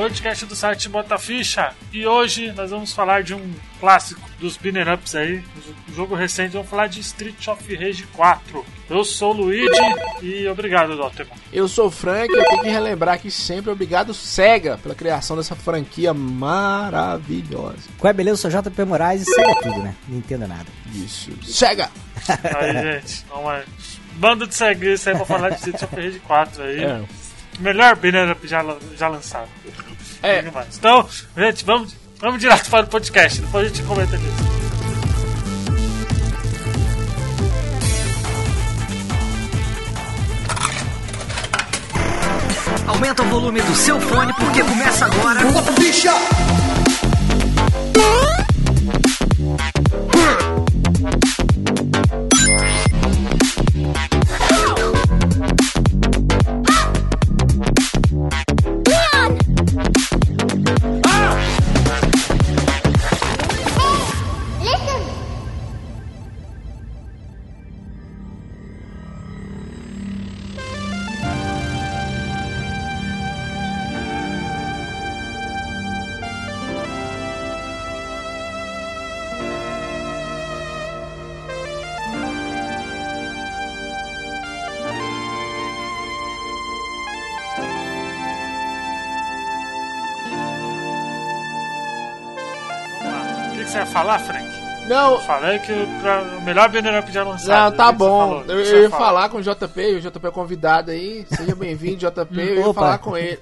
podcast do site Bota Ficha. E hoje nós vamos falar de um clássico dos Binner Ups aí, um jogo recente. Vamos falar de Street of Rage 4. Eu sou o Luigi e obrigado, Dotterman. Eu sou o Frank e eu tenho que relembrar aqui sempre obrigado SEGA pela criação dessa franquia maravilhosa. Qual é beleza? Eu sou JP Moraes e SEGA tudo, né? Não entendo nada. Isso. SEGA! Aí, gente, vamos lá. Bando de segredos aí pra falar de Street of Rage 4 aí. É. Melhor Binner Up já, já lançado. É. Então, gente, vamos, vamos direto para o podcast. Depois a gente comenta disso. Aumenta o volume do seu fone porque começa agora. Vamos você ia falar, Frank? Não, Eu falei que o, pra- o melhor Binner Up já lançado. não, tá que que bom. falou? Que Eu, que eu ia fala? falar com o JP, o JP é convidado aí. Seja bem-vindo, JP. Eu ia Opa. falar com ele.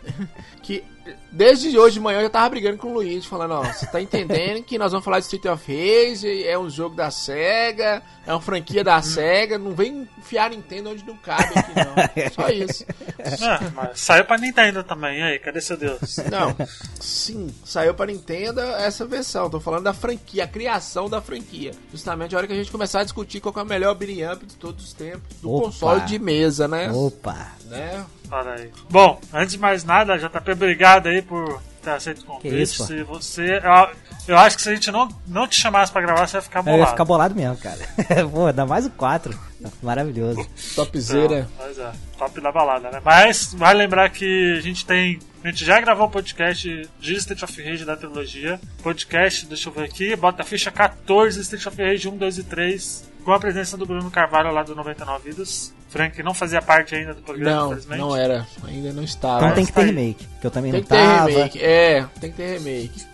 Que desde hoje de manhã eu já tava brigando com o Luigi, falando: Ó, você tá entendendo que nós vamos falar de Street of Rage, é um jogo da SEGA, é uma franquia da SEGA. Não vem enfiar Nintendo onde não cabe aqui, não. Só isso. Ah, mas saiu pra Nintendo também. Aí, cadê seu Deus? Não, sim, saiu pra Nintendo essa versão. Tô falando da franquia, a criação da franquia. Justamente a hora que a gente começar a discutir qual que é o melhor beat'em up de todos os tempos do Opa. console de mesa, né? Opa! Né? Olha aí. Bom, antes de mais nada, JP, obrigado aí por ter aceito o convite. Que isso, pô. se você. Eu, eu acho que se a gente não, não te chamasse pra gravar, você ia ficar Eu bolado. ia ficar bolado mesmo, cara. Pô, ainda mais o 4. Maravilhoso. Topzera. Pois é, top da balada, né? Mas vai lembrar que a gente tem. A gente já gravou o podcast de Street of Rage da trilogia. Podcast, deixa eu ver aqui, bota a ficha 14, Street of Rage 1, 2 e 3. Com a presença do Bruno Carvalho lá do 99 Vidas. Frank não fazia parte ainda do programa, Não, infelizmente. não era. Ainda não estava. Então tem que tá ter aí. remake, que eu também Tem não que ter tava. remake. É, tem que ter remake.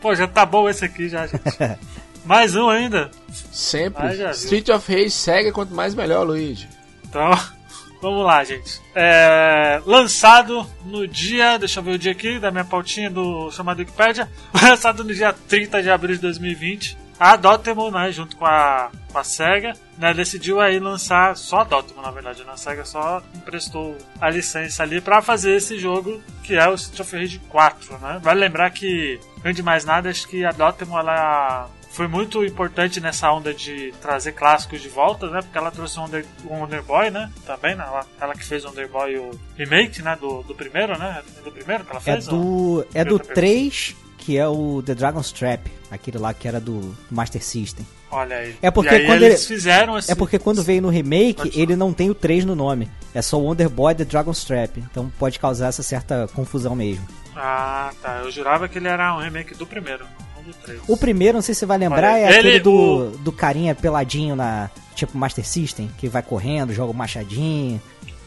Pô, já tá bom esse aqui já, gente. Mais um ainda. Sempre. Ah. Street of Rage segue quanto mais melhor, Luigi. Então, vamos lá, gente. É, lançado no dia, deixa eu ver o dia aqui, da minha pautinha do chamado Wikipedia. Lançado no dia 30 de abril de 2020. A Dotemu, né, junto com a, com a SEGA, né, decidiu aí lançar, só a Dotemu, na verdade, né, a SEGA só emprestou a licença ali pra fazer esse jogo, que é o Street of Rage 4, né. Vale lembrar que, antes de mais nada, acho que a Dotemu, ela foi muito importante nessa onda de trazer clássicos de volta, né? Porque ela trouxe o Wonder, Wonder Boy, né? Também, né? Ela, ela que fez o Wonder Boy o remake, né? Do, do primeiro, né? É do primeiro que ela É fez? ou- do, é do Outra 3, que é o The Dragon's Trap. Aquele lá que era do Master System. Olha aí. É porque aí quando eles ele- fizeram esse... É porque quando veio no remake, ele não tem o 3 no nome. É só Wonder Boy The Dragon's Trap. Então pode causar essa certa confusão mesmo. Ah, tá. Eu jurava que ele era um remake do primeiro, não do 3. O primeiro, não sei se você vai lembrar, é ele- aquele do, o- do carinha peladinho na. Tipo Master System, que vai correndo, joga o machadinho.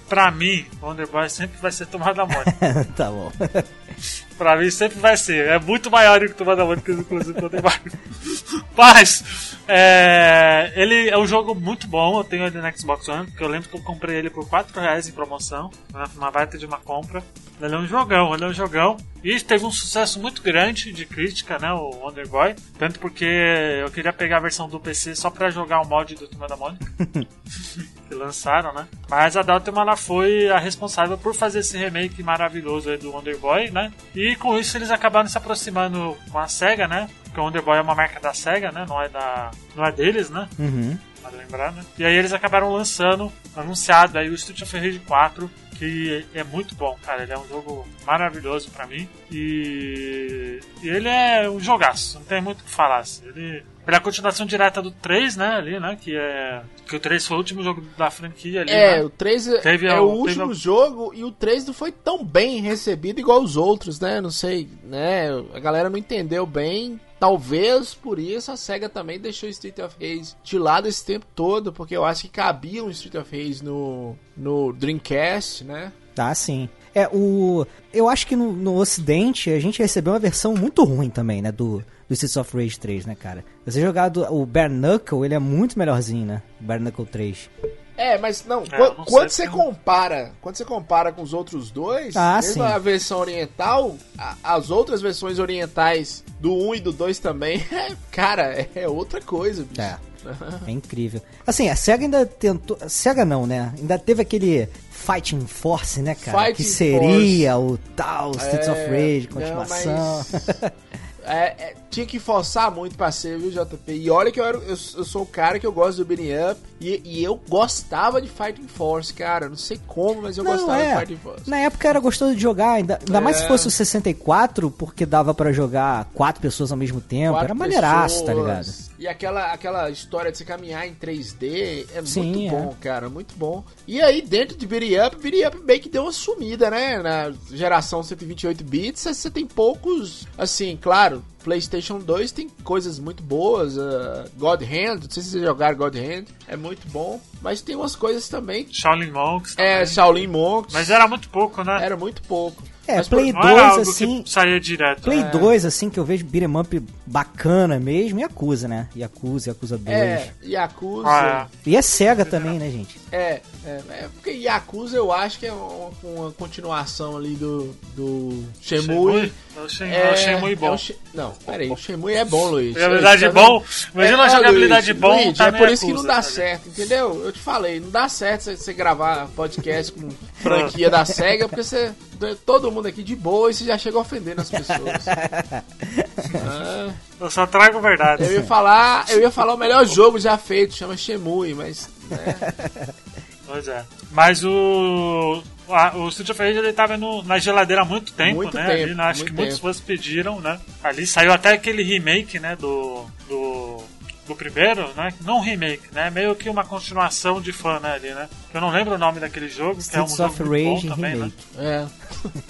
Pra mim, o Wonder Boy sempre vai ser Turma da Mônica. tá bom. Pra mim sempre vai ser. É muito maior do que o Turma da Mônica, inclusive, quando tem. Mas, é, ele é um jogo muito bom. Eu tenho ele no Xbox One, porque eu lembro que eu comprei ele por 4 reais em promoção. né, Uma baita de uma compra. Ele é um jogão, ele é um jogão. E teve um sucesso muito grande de crítica, né? O Wonder Boy. Tanto porque eu queria pegar a versão do PC só pra jogar o mod do Turma da Mônica. que lançaram, né? Mas a Dotemu ela foi a responsável por fazer esse remake maravilhoso aí do Wonder Boy, né? E com isso eles acabaram se aproximando com a SEGA, né? Porque o Wonder Boy é uma marca da SEGA, né? Não é da não é deles, né? Uhum. Vale lembrar, né? E aí eles acabaram lançando, anunciado aí o Street of Rage 4, que é muito bom, cara. Ele é um jogo maravilhoso pra mim. E, e ele é um jogaço, não tem muito o que falar. Assim. Ele, ele é a continuação direta do 3, né? Ali, né? Que é. Que o 3 foi o último jogo da franquia ali. É, né? o 3 é, Teve é o teve último a- jogo e o 3 não foi tão bem recebido igual os outros, né? Não sei, né? A galera não entendeu bem. Talvez por isso a SEGA também deixou Street of Rage de lado esse tempo todo, porque eu acho que cabia um Street of Rage no, no Dreamcast, né? Tá, sim. É, o. Eu acho que no, no Ocidente a gente recebeu uma versão muito ruim também, né? Do, do Streets of Rage 3, né, cara? Você jogado o Bare Knuckle, ele é muito melhorzinho, né? O Bare Knuckle 3. É, mas não, É, não quando você porque- compara, quando você compara com os outros dois, Ah, mesmo sim. a versão oriental, a- as outras versões orientais do 1 e do 2 também, cara, é, é outra coisa, bicho. É. É incrível. Assim, a SEGA ainda tentou. SEGA não, né? Ainda teve aquele Fighting Force, né, cara? Fighting que seria o tal Streets of É, Rage, não, continuação. mas- É, é, tinha que forçar muito pra ser, viu, JP? E olha que eu, era, eu, eu sou o cara que eu gosto do beating up e, e eu gostava de Fighting Force, cara. Não sei como, mas eu Não, gostava é. de Fighting Force. Na época era gostoso de jogar, ainda, ainda mais É. se fosse o 64, porque dava pra jogar quatro pessoas ao mesmo tempo. Quatro era maneiraço, tá ligado? E aquela, aquela história de você caminhar em 3D é Sim, muito é. bom, cara, muito bom. E aí, dentro de Beat Up, Beat Up meio que deu uma sumida, né? Na geração 128 bits, você tem poucos, assim, claro, PlayStation 2 tem coisas muito boas, uh, God Hand, não sei se vocês jogaram God Hand, é muito bom, mas tem umas coisas também. Shaolin Monks. É, também. Shaolin Monks, Mas era muito pouco, né? era muito pouco. É, Mas Play Não era 2, algo assim. saía direto. Play né? 2, assim, que eu vejo beat'em up bacana mesmo, e Yakuza, né? Yakuza, Yakuza 2. É, Yakuza. Ah, E é SEGA também, né, gente? É, é, é porque Yakuza eu acho que é uma, uma continuação ali do, do Shenmue. É o Shenmue, é o Shenmue bom. é o She- não, peraí, o Shenmue é bom, Luiz. Jogabilidade tá bom. Imagina uma ó, jogabilidade Luiz, bom. Luiz, tá é por isso que não Yakuza, dá tá certo, entendeu? Eu te falei, não dá certo você- você gravar podcast com franquia da SEGA, porque você. Todo mundo aqui de boa e você já chega ofendendo as pessoas. Ah, Eu só trago verdade. eu ia falar. Eu ia falar o melhor jogo já feito, chama Shenmue, mas. né, Pois é. Mas o. a- o Street of Rage ele tava no- na geladeira há muito tempo, Muito né? tempo, Ali, né, acho que muitos tempo. fãs pediram, né? Ali saiu até aquele remake, né? Do. do do primeiro, né? Não um remake, né? Meio que uma continuação de fã, né? Ali, né? Que eu não lembro o nome daquele jogo, que é um Streets jogo of muito bom Rage também, Remake. é. né?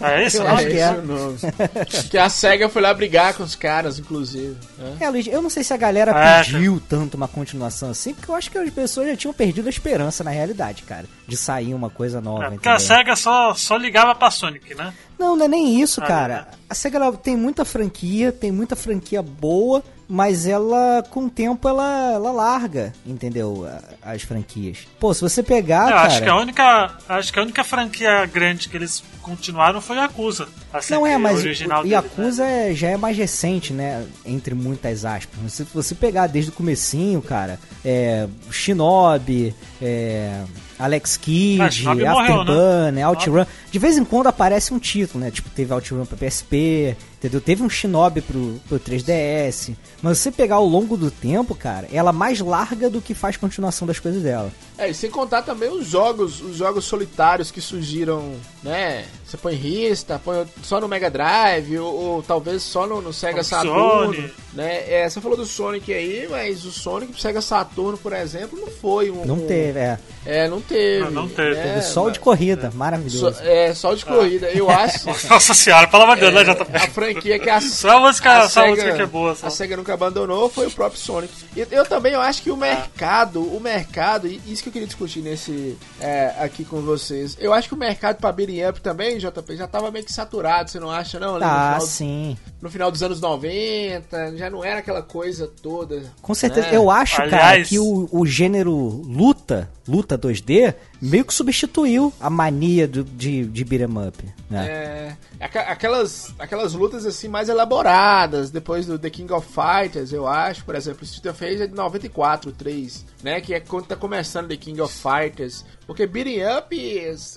É esse o Eu acho que é. nome. que a SEGA foi lá brigar com os caras, inclusive. né? É, Luiz, eu não sei se a galera É, pediu tanto uma continuação assim, porque eu acho que as pessoas já tinham perdido a esperança na realidade, cara, de sair uma coisa nova. É, porque a entendeu? SEGA só, só ligava pra Sonic, né? Não, não é nem isso, Ah, cara. né? A SEGA ela tem muita franquia, tem muita franquia boa, mas ela, com o tempo, ela, ela larga, entendeu? As franquias. Pô, se você pegar, eu cara... acho que a única. Acho que a única franquia grande que eles continuaram foi a Yakuza. Assim, Não é, mas original o deles, Yakuza né? já é mais recente, né? Entre muitas aspas. Se você pegar desde o comecinho, cara, é, Shinobi, é, Alex Kidd, Ah, morreu, Afterburn, né? OutRun. De vez em quando aparece um título, né? Tipo, teve OutRun pra PSP, entendeu? Teve um Shinobi pro, pro 3DS. Mas se você pegar ao longo do tempo, cara, ela mais larga do que faz continuação das coisas dela. É, e sem contar também os jogos, os jogos solitários que surgiram, né? Você põe Rista, põe só no Mega Drive, ou, ou talvez só no, no Sega Saturno, Sony. né? É, você falou do Sonic aí, mas o Sonic pro Sega Saturno, por exemplo, não foi um... Não um- teve, é. É, não teve. Não, não teve. né? Teve só o de mas- corrida, maravilhoso. só- é, só o de corrida. Eu acho... Nossa senhora, pelo amor de Deus, né, JP? a franquia que a, Só a música, a só a Sega- música que é boa. Só. A SEGA nunca abandonou foi o próprio Sonic. E eu também eu acho que o mercado, o mercado, e isso que eu queria discutir nesse é, aqui com vocês. Eu acho que o mercado pra beating up também, JP, já tava meio que saturado, você não acha não? Ah, final, sim. No final dos anos 90, já não era aquela coisa toda. Com certeza. né? Eu acho, cara, Aliás- que o, o gênero luta, luta 2D, meio que substituiu a mania do, de, de beat'em up. Né? É, aquelas, aquelas lutas assim mais elaboradas, depois do The King of Fighters, eu acho, por exemplo, o Street of Rage é de 94, 3, né, que é quando tá começando The King of Fighters, porque beating up,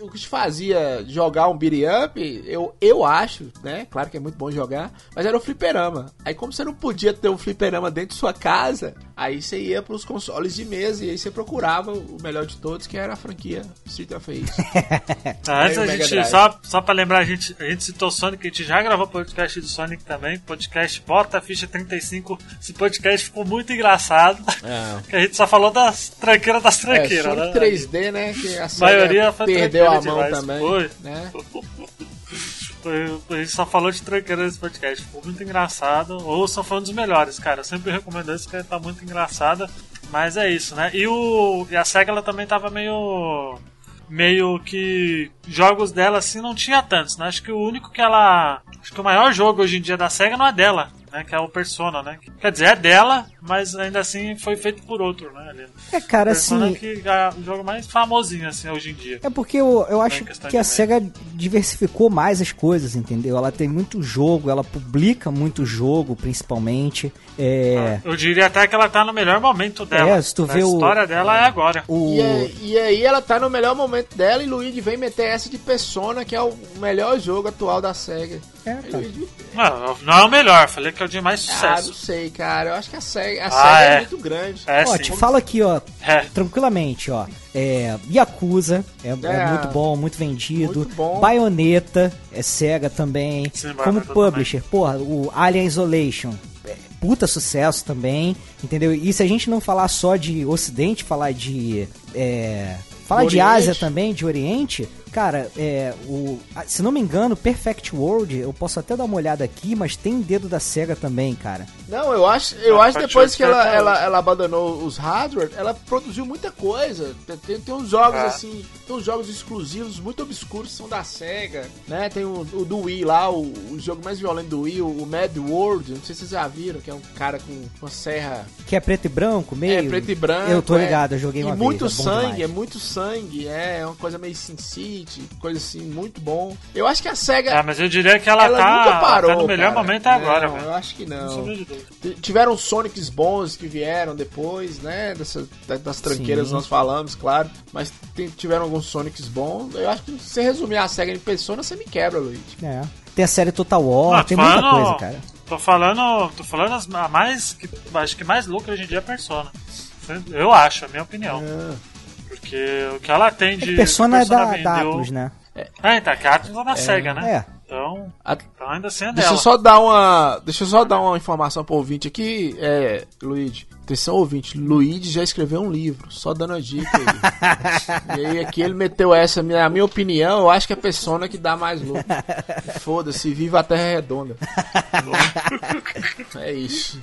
o que te fazia jogar um beating up, eu, eu acho, né, claro que é muito bom jogar, mas era o fliperama. Aí como você não podia ter um fliperama dentro de sua casa, aí você ia pros consoles de mesa e aí você procurava o melhor de todos, que era a franquia Street of Rage. Ah, Antes a Mega gente, Drive. só, só pra lembrar, a gente, a gente citou Sonic, a gente já gravou podcast do Sonic também, podcast Bota Ficha 35. Esse podcast ficou muito engraçado, É. que a gente só falou das tranqueiras das É, tranqueiras, Sonic né? 3D, né? Que a maioria perdeu a mão demais. também. Foi. Né? A gente só falou de tranqueira nesse podcast, ficou muito engraçado. Ouçam, foi um dos melhores, cara. Eu sempre recomendo isso, que tá muito engraçada. Mas é isso, né? E, o, e a SEGA ela também tava meio. Meio que. Jogos dela assim não tinha tantos, né? Acho que o único que ela. Acho que o maior jogo hoje em dia da SEGA não é dela, né? Que é o Persona, né? Quer dizer, é dela, mas ainda assim foi feito por outro, né? ali. É, cara, Persona assim. que é o jogo mais famosinho, assim, hoje em dia. É porque eu, eu acho Em questão que a SEGA diversificou mais as coisas, entendeu? Ela tem muito jogo, ela publica muito jogo, principalmente. É. Eu diria até que ela tá no melhor momento dela. É, se tu a vê o- história dela é agora. O, E, aí- e aí ela tá no melhor momento dela e Luigi vem meter essa de Persona, que é o melhor jogo atual da SEGA. É. Luigi- Não, não é o melhor, falei que é o de mais Ah, sucesso. não sei, cara. Eu acho que a SEGA, a Ah, SEGA é. é. muito grande. É, ó, sim. te falo aqui, ó, É. tranquilamente, ó. É, Yakuza é, é É. muito bom, muito vendido. Muito bom. Bayonetta é SEGA também. Sim, Como publisher, porra, o Alien Isolation. é Puta sucesso também, entendeu? E se a gente não falar só de Ocidente, falar de. é, falar de. Ásia também, de Oriente, cara, é, o, se não me engano, Perfect World, eu posso até dar uma olhada aqui, mas tem dedo da SEGA também, cara. Não, eu acho, eu Ah, acho depois que ela, até ela, ela abandonou os hardware, ela produziu muita coisa. Tem, tem uns jogos É. assim, tem uns jogos exclusivos muito obscuros que são da SEGA, né? Tem o, o do Wii lá, o, o jogo mais violento do Wii, o, o Mad World, não sei se vocês já viram, que é um cara com uma serra Que é preto e branco, meio. é preto e branco. Eu tô é. ligado, eu joguei E uma muito vez. é sangue, demais. é muito sangue, é, é uma coisa meio Sin City, coisa assim, muito bom. Eu acho que a SEGA. É, mas eu diria que ela, ela tá, nunca parou. tá no melhor cara. momento agora, não, velho. Eu acho que não. Tiveram Sonics bons que vieram depois, né? Dessa, da- das tranqueiras Sim. nós falamos, claro. Mas tem- tiveram alguns Sonics bons. Eu acho que se você resumir a SEGA em Persona, você me quebra, Luigi. É. Tem a série Total War, Não, tem muita falando- coisa, cara. Tô falando. Tô falando as, a mais. Que, acho que mais lucra hoje em dia é Persona. Eu acho, é a minha opinião. Porque o que ela tem de. É que Persona é da, vendeu- da Atlus, né? É, então, que a Atlus é da SEGA, né? É. Então, A- então ainda assim é Deixa dela. eu só dar uma. Deixa eu só dar uma informação pro ouvinte aqui, é, Luigi. Atenção, ouvinte. Luigi já escreveu um livro, só dando a dica aí. e aí aqui ele meteu essa, minha- a minha opinião, eu acho que é Persona que dá mais lucro. Foda-se, viva a Terra Redonda. é isso.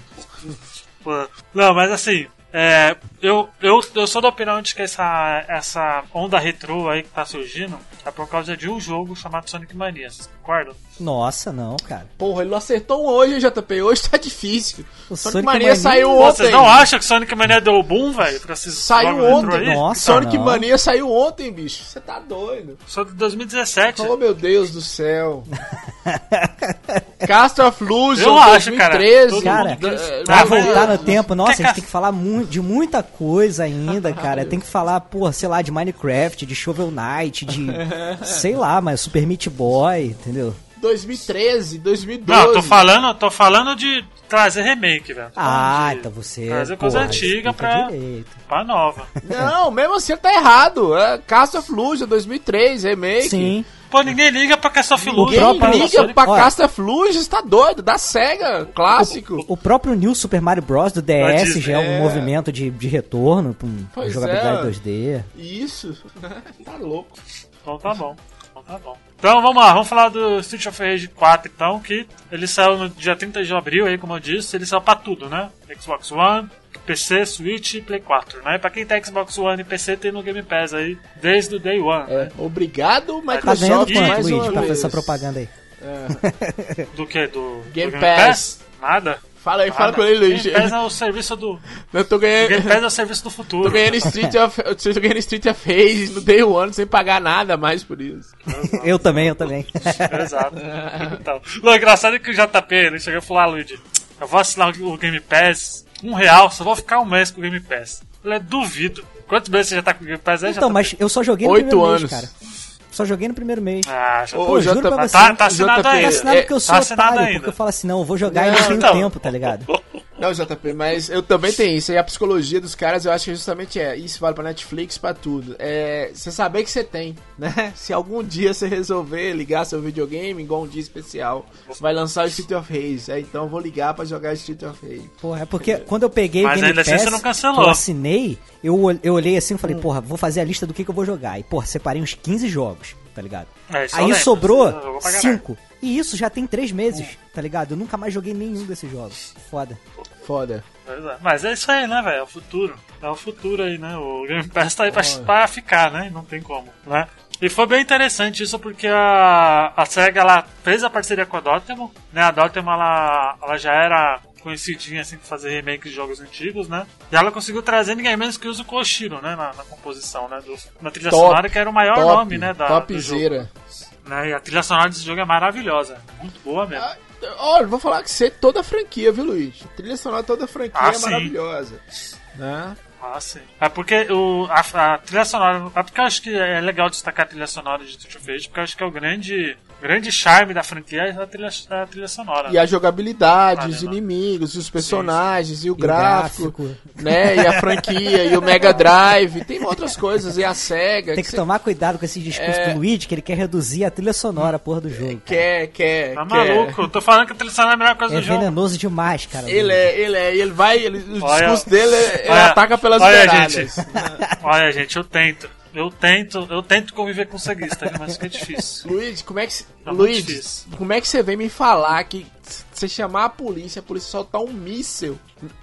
Pô, Não, mas assim, é, eu, eu, eu sou da opinião de que essa, essa onda retrô aí que tá surgindo é por causa de um jogo chamado Sonic Mania, Nossa, não, cara. Porra, ele não acertou um hoje, JP. Hoje tá difícil. O Sonic, Sonic Mania, Mania- saiu Pô, ontem. Vocês não acham que Sonic Mania deu boom, velho, Saiu ontem. Nossa, Sonic não. Mania saiu ontem, bicho. Você tá doido. Sou de 2017. Oh, meu Deus do céu. Castle of Illusion, Eu acho, cara. 2013. Todo Cara, eh, Pra Ah, voltar no tempo, nossa, a Que gente ca- tem que falar mu- de muita coisa ainda, cara. Tem que falar, pô, sei lá, de Minecraft, de Shovel Knight, de. sei lá, mas Super Meat Boy, entendeu? 2013, 2012. Não, tô falando, tô falando de trazer remake, velho. Ah, então você. Trazer porra, coisa antiga explica pra, direito. pra nova. Não, mesmo assim tá errado. É Castle of Illusion, 2003, remake. Sim. Pô, ninguém liga pra Castle of Illusion. Ninguém próprio- liga Sonic- pra Olha. Castle of Illusion, tá doido. Da SEGA, clássico. O próprio New Super Mario Bros. do DS já é um é. movimento de, de retorno pra um- Pois jogabilidade é. 2D. Isso. tá louco. Então tá bom. Então tá bom. Então vamos lá, vamos falar do Street of Rage 4 então, que ele saiu no dia 30 de abril aí, como eu disse, ele saiu pra tudo, né? Xbox One, PC, Switch e Play 4, né? Pra quem tem Xbox One e PC tem no Game Pass aí, desde o Day One, É, né? obrigado, Tá Microsoft, e- quanto, mais Luigi, uma pra fazer essa propaganda aí? Do que? Do Game do Pass. Nada. Fala aí, fala Nada. com ele, Luigi. Game Pass é o serviço do. Eu tô o Game ganhando... Pass é o serviço do futuro. Tô ganhando Street of, eu tô ganhando Street of Rage no Day One sem pagar nada mais por isso. Eu também, eu também. Exato. Então, o engraçado é que o JP, ele chegou e falou, ah, Luigi, eu vou assinar o Game Pass, um real, só vou ficar um mês com o Game Pass. Eu falei, duvido. Quantos meses você já tá com o Game Pass aí, Então, mas eu só joguei no Oito primeiro mês, anos. cara. Só joguei no primeiro mês. Ah, já Ô, Pô, juro pra você. tá, tá assinado JP, Tá ainda. assinado porque eu sou Tá otário, ainda. porque eu falo assim, não, eu vou jogar e Não, não tenho então. tempo, tá ligado? Não, JP, mas eu também tenho isso. E a psicologia dos caras, eu acho que justamente é. Isso vale pra Netflix, pra tudo. É você saber que você tem, né? Se algum dia você resolver ligar seu videogame, igual um dia especial, você vai lançar o Street of Rage. É, então eu vou ligar pra jogar Street of Rage. Porra, é porque quando eu peguei Mas o Game ainda assim Pass, você não cancelou. eu assinei, eu, eu olhei assim e falei, Hum. porra, vou fazer a lista do que, que eu vou jogar. E, porra, separei uns 15 jogos, tá ligado? É, Aí lembro, sobrou isso eu vou pra caralho. 5. E isso já tem 3 meses, tá ligado? Eu nunca mais joguei nenhum desses jogos. Foda. Foda. É. Mas é isso aí, né, velho? É o futuro. É o futuro aí, né? O Game Pass tá aí pra, pra ficar, né? Não tem como, né? E foi bem interessante isso porque a, a SEGA ela fez a parceria com a Dotemu, né? A Dotemu ela, ela já era conhecidinha assim de fazer remake de jogos antigos, né? E ela conseguiu trazer ninguém menos que o Koshiro, né? Na, na composição, né? Do, na trilha Top, sonora, que era o maior top, nome, né? Da, do jogo, Topzera. né? E a trilha sonora desse jogo é maravilhosa. Muito boa mesmo. Ah, Olha, vou falar que você é toda a franquia, viu, Luiz? A trilha sonora toda a franquia Ah, é sim. maravilhosa. Né? Ah, sim. É porque o, a, a trilha sonora. É porque eu acho que é legal destacar a trilha sonora de of Rage, porque eu acho que é o grande, grande charme da franquia é a trilha, a trilha sonora. E a jogabilidade, Vale, os não. inimigos, os personagens, e o E o gráfico, gráfico. né? E a franquia, e o Mega Drive, tem outras coisas, e a SEGA. Tem que cê tomar cuidado com esse discurso É. do Luigi, que ele quer reduzir a trilha sonora, porra, do jogo. cara. Quer, quer, Tá quer. maluco? Eu tô falando que a trilha sonora é a melhor coisa É do jogo. venenoso demais, cara. Ele é, ele é, ele vai, ele, o Olha- discurso dele é, ele olha- ataca pelas olha, gente. Olha, gente, eu tento. Eu tento, eu tento conviver com ceguista, mas fica difícil. Luiz, como é que Tá Luiz, como é que você vem me falar que você chamar a polícia, a polícia soltar um míssil,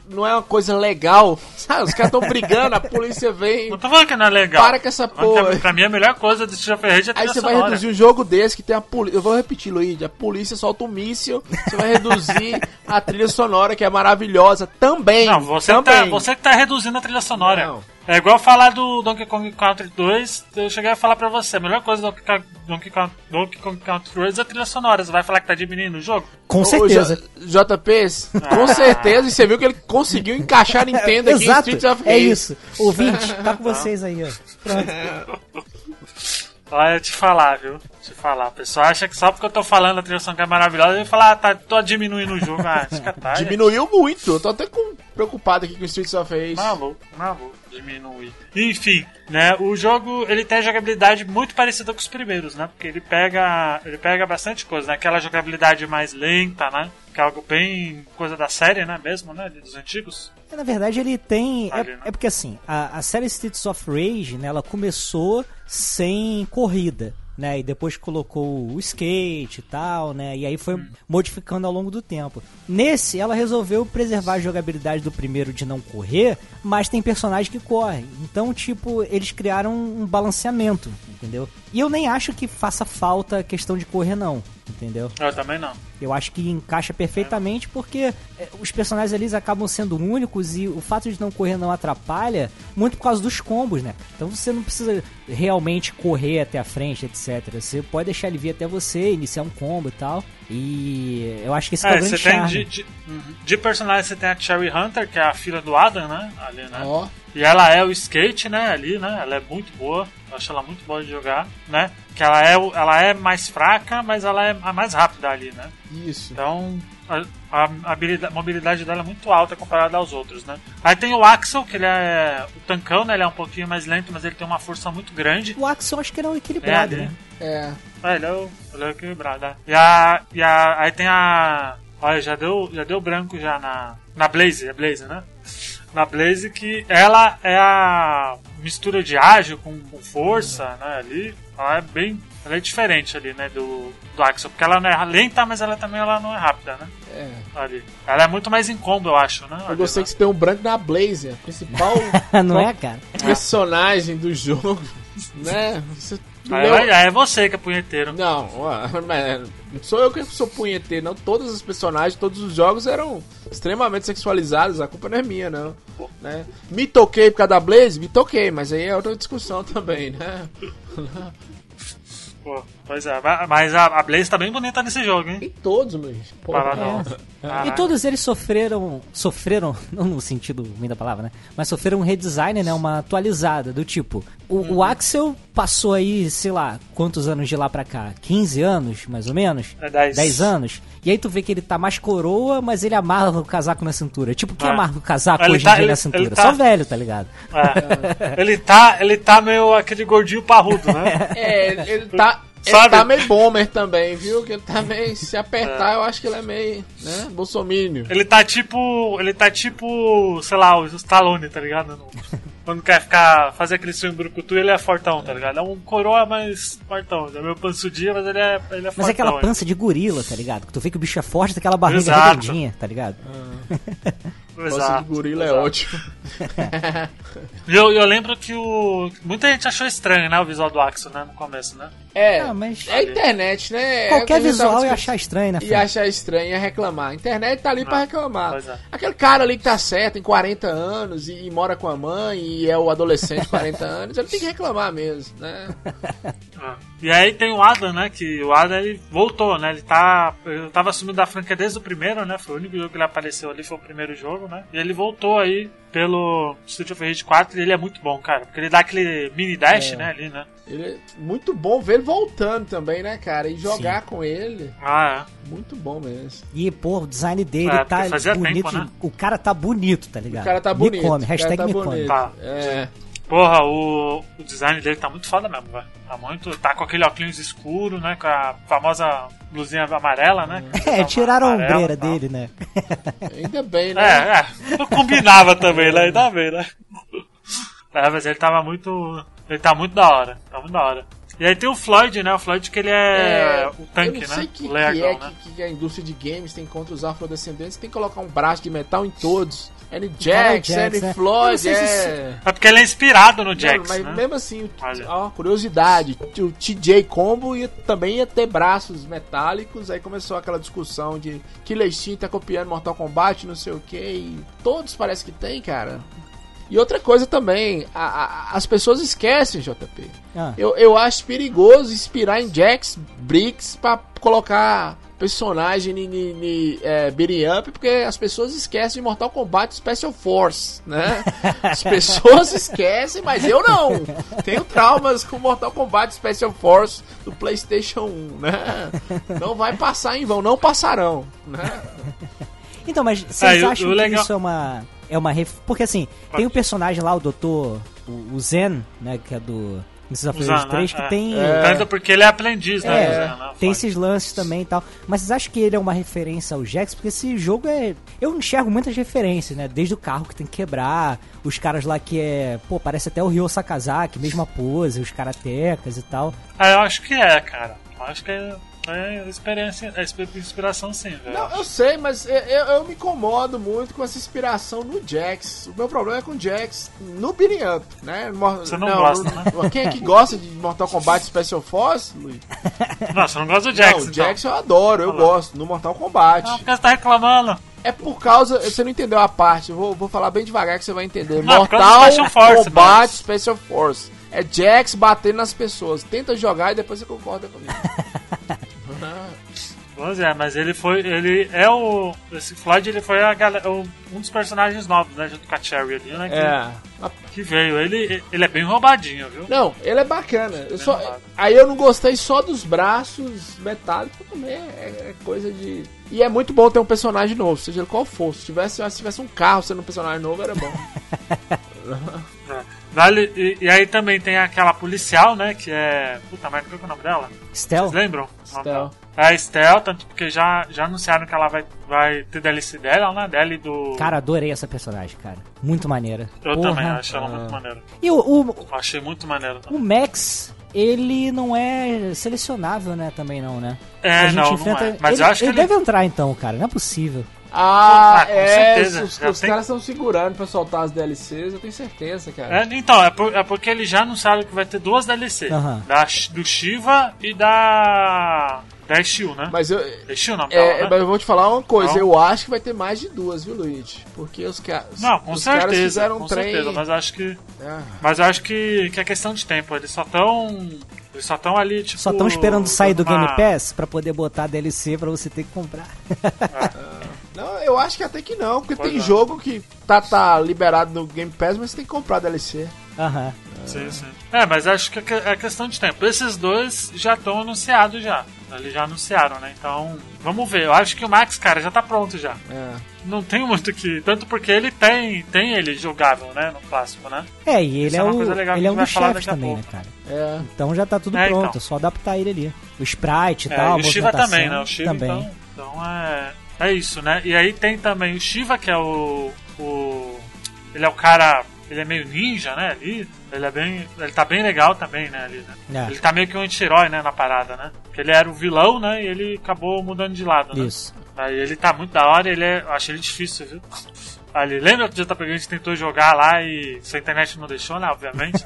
não é uma coisa legal? Sabe, os caras estão brigando, a polícia vem. Não tô falando que não é legal. Para com essa que porra. Pra mim a melhor coisa do Street of Rage é a Aí você vai sonora. reduzir um jogo desse que tem a polícia. Eu vou repetir, Luiz. A polícia solta um míssil. Você vai reduzir a trilha sonora, que é maravilhosa também. Não, você que, também. tá, você que tá reduzindo a trilha sonora. Não. É igual falar do Donkey Kong Country 2, eu cheguei a falar pra você, a melhor coisa do Donkey Kong, Donkey Kong, Donkey Kong Country 2 é a trilha sonora. Você vai falar que tá diminuindo o jogo? Com certeza. JP, com certeza. E você viu que ele conseguiu encaixar a Nintendo aqui Exato, em Streets of é Rage. isso. Ouvinte, tá com vocês aí, ó. Pronto. Olha, eu te falar, viu? Te falar. O pessoal acha que só porque eu tô falando a trilha sonora é maravilhosa, eu vou falar, ah, tá, tô diminuindo o jogo. Ah, tarde. Diminuiu muito. Eu tô até com- preocupado aqui com Streets of Rage. Maluco, maluco, diminuir. Enfim, né, o jogo ele tem a jogabilidade muito parecida com os primeiros, né? Porque ele pega, ele pega bastante coisa, né? Aquela jogabilidade mais lenta, né? Que é algo bem coisa da série, né, mesmo, né, dos antigos. É, Na verdade, ele tem. Ali, É, né? é porque assim, a, a série Streets of Rage, né, ela começou sem corrida. Né, e depois colocou o skate e tal, né? E aí foi modificando ao longo do tempo. Nesse, ela resolveu preservar a jogabilidade do primeiro de não correr, mas tem personagem que corre. Então, tipo, eles criaram um balanceamento, entendeu? E eu nem acho que faça falta a questão de correr, não, entendeu? Eu também não. Eu acho que encaixa perfeitamente porque é, os personagens ali acabam sendo únicos e o fato de não correr não atrapalha muito por causa dos combos, né? Então você não precisa realmente correr até a frente, etc. Você pode deixar ele vir até você, iniciar um combo e tal. E eu acho que esse é, É, o grande você tem de, de, de personagem você tem a Cherry Hunter, que é a filha do Adam, né? Ali, né? Ó. E ela é o skate, né? Ali, né? Ela é muito boa. Eu acho ela muito boa de jogar, né? Que ela é, ela é mais fraca, mas ela é a mais rápida ali, né? Isso. Então, a, a habilidade- mobilidade dela é muito alta comparada aos outros, né? Aí tem o Axel, que ele é o tancão, né? Ele é um pouquinho mais lento, mas ele tem uma força muito grande. O Axel acho que era um equilibrado, É, né? É. É, ele é, o, ele é equilibrado, né? E a, e a. Aí tem a. Olha, já deu, já deu branco já na. Na Blaze, é Blaze, né? Na Blaze que ela é a mistura de ágil com, com força, né? Ali. Ela é bem. Ela é diferente ali, né? Do, do Axel. Porque ela não é lenta, mas ela também ela não é rápida, né? É. Ali. Ela é muito mais em combo, eu acho, né? Eu gostei né? que você tem um branco na Blaze, a principal não é, cara? personagem do jogo, né? Você Aí, leu- aí é você que é punheteiro. Não, não sou eu que sou punheteiro, não. Todos os personagens, todos os jogos eram extremamente sexualizados, a culpa não é minha, não. Né? Me toquei por causa da Blaze? Me toquei, mas aí é outra discussão também, né? Pô, pois é, ma- mas a, a Blaze tá bem bonita nesse jogo, hein? Em todos, Luiz. É. E todos eles sofreram, sofreram, não no sentido ruim da palavra, né? Mas sofreram um redesign, né? Uma atualizada, do tipo, o, Uhum. o Axel passou aí, sei lá, quantos anos de lá pra cá? 15 anos, mais ou menos? É 10. anos? E aí tu vê que ele tá mais coroa, mas ele amarra o casaco na cintura. Tipo, quem É. amarra o casaco Ele hoje tá- em dia ele- na cintura? tá- Só velho, tá ligado? É. ele, tá, ele tá meio aquele gordinho parrudo, né? É, ele, ele tá. Ele Sabe? tá meio bomber também, viu? Que ele tá meio. Se apertar, eu acho que ele é meio. né? Bolsomínio. Ele tá tipo. Ele tá tipo. sei lá, o Stallone, tá ligado? No- Quando quer ficar. fazer aquele swing brucutu, ele é fortão, tá ligado? É um coroa mais fortão. É meio pançudinho, mas ele é, ele é Mas fortão. é aquela hein? pança de gorila, tá ligado? Que tu vê que o bicho é forte, tem aquela barriga Exato. redondinha, tá ligado? Nossa, Exato, de gorila é exato. ótimo. E eu, eu lembro que o. Muita gente achou estranho, né? O visual do Axel, né? No começo, né? É, Ah, mas- é internet, né? É Qualquer gente visual ia achar estranho, né, E Fred? achar estranho é reclamar. A internet tá ali pra Ah, reclamar. pois é. Aquele cara ali que tá certo, tem 40 anos e, e mora com a mãe e é o adolescente de 40 anos, ele tem que reclamar mesmo, né? Ah. E aí tem o Adam, né? Que o Adam ele voltou, né? Ele tá. Ele tava assumindo a franquia desde o primeiro, né? Foi o único jogo que ele apareceu ali, foi o primeiro jogo, né? E ele voltou aí pelo Street of Rage 4 e ele é muito bom, cara. Porque ele dá aquele mini dash, É. né? Ali, né? Ele é muito bom ver ele voltando também, né, cara? E jogar com ele, Ah, muito bom mesmo. E, pô, o design dele É, tá bonito. tempo, né? O cara tá bonito, tá ligado? O cara tá Me bonito. come, o hashtag tá me come. bonito. Tá. É. é. Porra, o, o design dele tá muito foda mesmo, velho. Tá muito. Tá com aquele óculos escuro, né? Com a famosa blusinha amarela, né? É, tiraram a ombreira dele, né? Ainda bem, né? É, é. Não combinava também, né? Ainda bem, né? É, mas ele tava muito. Ele tá muito da hora. Tá muito da hora. E aí tem o Floyd, né? O Floyd que ele é, o tanque, eu não sei né? que, o que Lerdon, é né? que, que a indústria de games tem contra os afrodescendentes. Tem que colocar um braço de metal em todos. É Jax? Eu não Floyd, é... É porque ele é inspirado no Jax, mas né? mesmo assim, ó, curiosidade, o TJ Combo ia, também ia ter braços metálicos, aí começou aquela discussão de Killer Instinct tá copiando Mortal Kombat, não sei o que, e todos parece que tem, cara. E outra coisa também, a- a- as pessoas esquecem, JP. Ah. Eu, eu acho perigoso inspirar em Jax Bricks pra colocar personagem em, em, em é, beating up, porque as pessoas esquecem de Mortal Kombat Special Force, né? As pessoas esquecem, mas eu não. Tenho traumas com Mortal Kombat Special Force do PlayStation 1, né? Não vai passar em vão, não passarão, né? Então, mas vocês Ah, acham o que legal- isso é uma. É uma ref... Porque assim, tem o personagem lá, o Doutor. O, o Zen, né? Que é do. Of Usando, Rage 3, né? que tem. É. Tanto porque ele é aprendiz, né? É, né? tem esses lances também e tal. Mas vocês acham que ele é uma referência ao Jax? Porque esse jogo é. Eu enxergo muitas referências, né? Desde o carro que tem que quebrar, os caras lá que é. Pô, parece até o Ryo Sakazaki, mesma pose, os karatecas e tal. Ah, eu acho que é, cara. Acho que é, é experiência, é inspi- inspiração sim, velho. Não, eu sei, mas eu, eu- me incomodo muito com essa inspiração no Jax. O meu problema é com o Jax no beating up, né? Mor- Você não gosta, no- Quem é que gosta de Mortal Kombat Special Force, Luiz? Não, você não gosta do Jax, não, o então. Jax eu adoro, eu Olha lá. gosto, no Mortal Kombat. Não, porque você tá reclamando. É por causa. Você não entendeu a parte, eu vou, vou falar bem devagar que você vai entender. Não, Mortal Kombat Special Force. É Jax batendo nas pessoas. Tenta jogar e depois você concorda comigo. Pois é, mas ele foi. Ele é o. Esse Floyd ele foi a o- um dos personagens novos, né? Junto com a Cherry ali, né? Que, é. que veio. Ele, ele é bem roubadinho, viu? Não, ele é bacana. Eu só, roubado. aí eu não gostei só dos braços metálicos também. É, é coisa de. E é muito bom ter um personagem novo, seja qual for. Se tivesse, se tivesse um carro sendo um personagem novo, era bom. É. Vale, e, e aí também tem aquela policial, né? Que é. Puta merda, qual que é o nome dela? Stel? Vocês lembram? o Estel. É a Estel, tanto porque já, já anunciaram que ela vai, vai ter DLC dela, né? Dela e do. Cara, adorei essa personagem, cara. Muito maneira. eu Porra. também acho ela muito maneira. E o, o, achei muito maneiro o também. Max, ele não é selecionável, né? Também não, né? É, não, não é. Mas ele, eu acho que ele ele- deve entrar então, cara. Não é possível. Ah, Ah, com é. certeza. Os, os tem- caras estão segurando pra soltar as DLCs, eu tenho certeza, cara. É, então, é, por- é porque ele já anunciaram que vai ter duas DLC. Aham. Da, do Shiva e da. Da Shield, né? Mas eu. É Shield o nome É, né? mas eu vou te falar uma coisa, Não. eu acho que vai ter mais de duas, viu, Luigi? Porque os, ca... Não, com os caras certeza. fizeram um Com trem. certeza, mas acho que. Ah, Mas eu acho que, que é questão de tempo. Eles só estão. Eles só estão ali, tipo. Só estão esperando sair do uma- Game Pass pra poder botar DLC pra você ter que comprar. Não, eu acho que até que não, porque Pois tem é. jogo que tá, tá liberado no Game Pass, mas você tem que comprar DLC. Aham. Sim, sim. É, mas acho que é que- é questão de tempo. Esses dois já estão anunciados já. Eles já anunciaram, né? Então, vamos ver. Eu acho que o Max, cara, já tá pronto já. É. Não tem muito que. Tanto porque ele tem, tem ele jogável, né? No clássico, né? É, e ele Isso é, é uma o, coisa legal que ele é a um gente dos chefes também, né, cara? É. Então já tá tudo É, pronto, então. é só adaptar ele ali. O sprite e É, tal, e o Shiva também, né? O Shiva, também. então. Então é. É isso, né? E aí tem também o Shiva, que é o. o ele é o cara. Ele é meio ninja, né? Ali. Ele é bem. Ele tá bem legal também, né? Ali, né? É. Ele tá meio que um anti-herói, né? Na parada, né? Porque ele era o vilão, né? E ele acabou mudando de lado, né? Isso. Aí ele tá muito da hora, ele é. Eu achei ele difícil, viu? Ali, lembra que o JP que a gente tentou jogar lá e sua internet não deixou, né? Obviamente.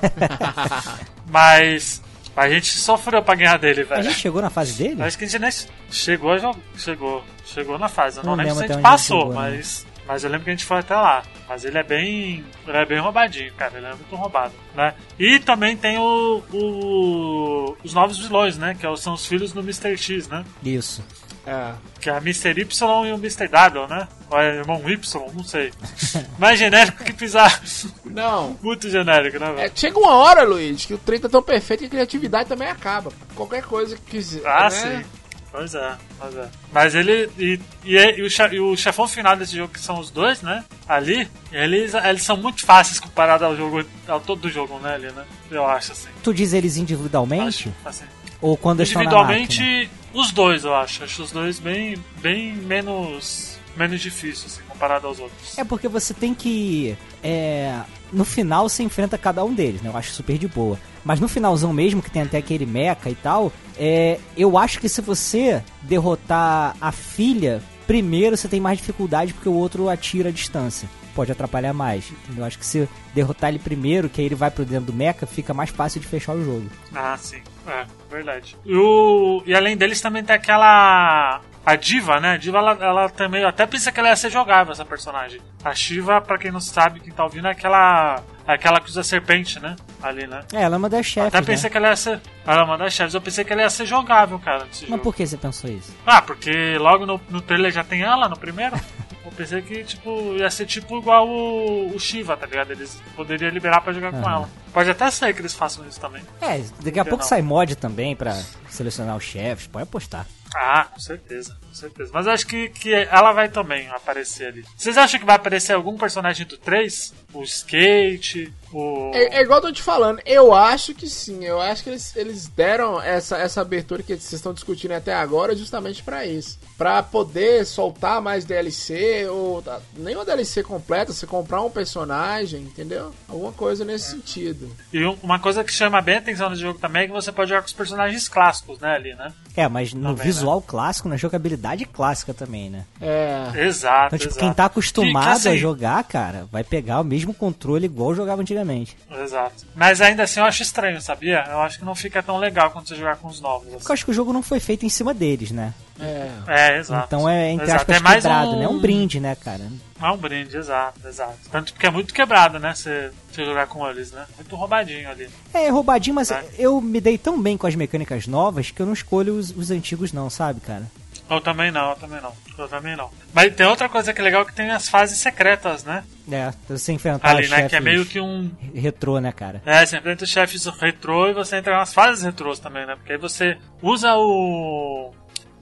Mas. A gente sofreu pra ganhar dele, A velho. gente chegou na fase dele? Acho que a gente nem chegou a. Chegou. Chegou na fase. Eu não, Não lembro se a gente a passou, chegou, né? mas. Mas eu lembro que a gente foi até lá. Mas ele é bem. Ele é bem roubadinho, cara. Ele é muito roubado, né? E também tem o. o- os novos vilões, né? Que são os filhos do Mr. X, né? Isso. É. Que é a Mr. Y e o Mr. W, né? Ou é irmão Y, não sei. Mais genérico que pisar. Não. Muito genérico, né, É, velho? chega uma hora, Luiz, que o trem tá tão perfeito que a criatividade também acaba. Qualquer coisa que quiser. Ah, né? sim. Pois é, pois é. Mas ele. E, e, e o, e o chefão final desse jogo, que são os dois, né? Ali, eles, eles são muito fáceis comparado ao jogo. ao todo do jogo, né? Ali, né? Eu acho assim. Tu diz eles individualmente? Acho, assim. Ou quando estão na máquina? Individualmente, os dois, eu acho. Acho os dois bem, bem menos. menos difíceis, assim, comparado aos outros. É porque você tem que. É, no final você enfrenta cada um deles, né? Eu acho super de boa. Mas no finalzão mesmo, que tem até aquele mecha e tal, é, eu acho que se você derrotar a filha, primeiro você tem mais dificuldade porque o outro atira a distância. Pode atrapalhar mais. Eu acho que se derrotar ele primeiro, que aí ele vai pro dentro do mecha, fica mais fácil de fechar o jogo. Ah, sim. É, verdade. E, o, e além deles também tem aquela. A Diva, né? A Diva, ela, ela também. Eu até pensei que ela ia ser jogável, essa personagem. A Shiva, pra quem não sabe, quem tá ouvindo, é aquela. Aquela que usa serpente, né? Ali, né? É, ela é uma das chefes, Até pensei né? que ela ia ser. Ela é uma das chefes. Eu pensei que ela ia ser jogável, cara. Mas jogo. por que você pensou isso? Ah, porque logo no, no trailer já tem ela, no primeiro. Eu pensei que, tipo, ia ser tipo igual o, o Shiva, tá ligado? Eles poderiam liberar pra jogar com Aham. ela. Pode até ser que eles façam isso também. É, daqui a pouco não? sai mod também pra selecionar os chefes, pode apostar. Ah, com certeza, com certeza. Mas acho que, que ela vai também aparecer ali. Vocês acham que vai aparecer algum personagem do 3? O Skate, o. É, é igual eu tô te falando, eu acho que sim, eu acho que eles, eles deram essa, essa abertura que vocês estão discutindo até agora justamente pra isso. Pra poder soltar mais DLC, ou tá, nem uma DLC completa, você comprar um personagem, entendeu? Alguma coisa nesse sentido. E um- uma coisa que chama bem a atenção no jogo também é que você pode jogar com os personagens clássicos, né, ali, né? É, mas no Também, visual clássico, na jogabilidade clássica também, né? É. Exato, Então, tipo, exato. quem tá acostumado Que- que, assim, a jogar, cara, vai pegar o mesmo controle igual jogava antigamente. Exato. Mas ainda assim eu acho estranho, sabia? Eu acho que não fica tão legal quando você jogar com os novos. assim. Porque eu acho que o jogo não foi feito em cima deles, né? É. É, exato. Então é, entre Exato. aspas, é mais quebrado, um... né? É um brinde, né, cara? É um brinde, exato, exato. Tanto porque é muito quebrado, né? Você, jogar com eles, né? Muito roubadinho ali. É, é roubadinho, mas Tá. eu me dei tão bem com as mecânicas novas que eu não escolho os, os antigos não, sabe, cara? Eu também não, eu também não. Eu também não. Mas tem outra coisa que é legal que tem as fases secretas, né? É, você enfrentar Ali, os né? Que é meio que um. retrô, né, cara? É, você enfrenta os chefes retrô e você entra nas fases retrôs também, né? Porque aí você usa o.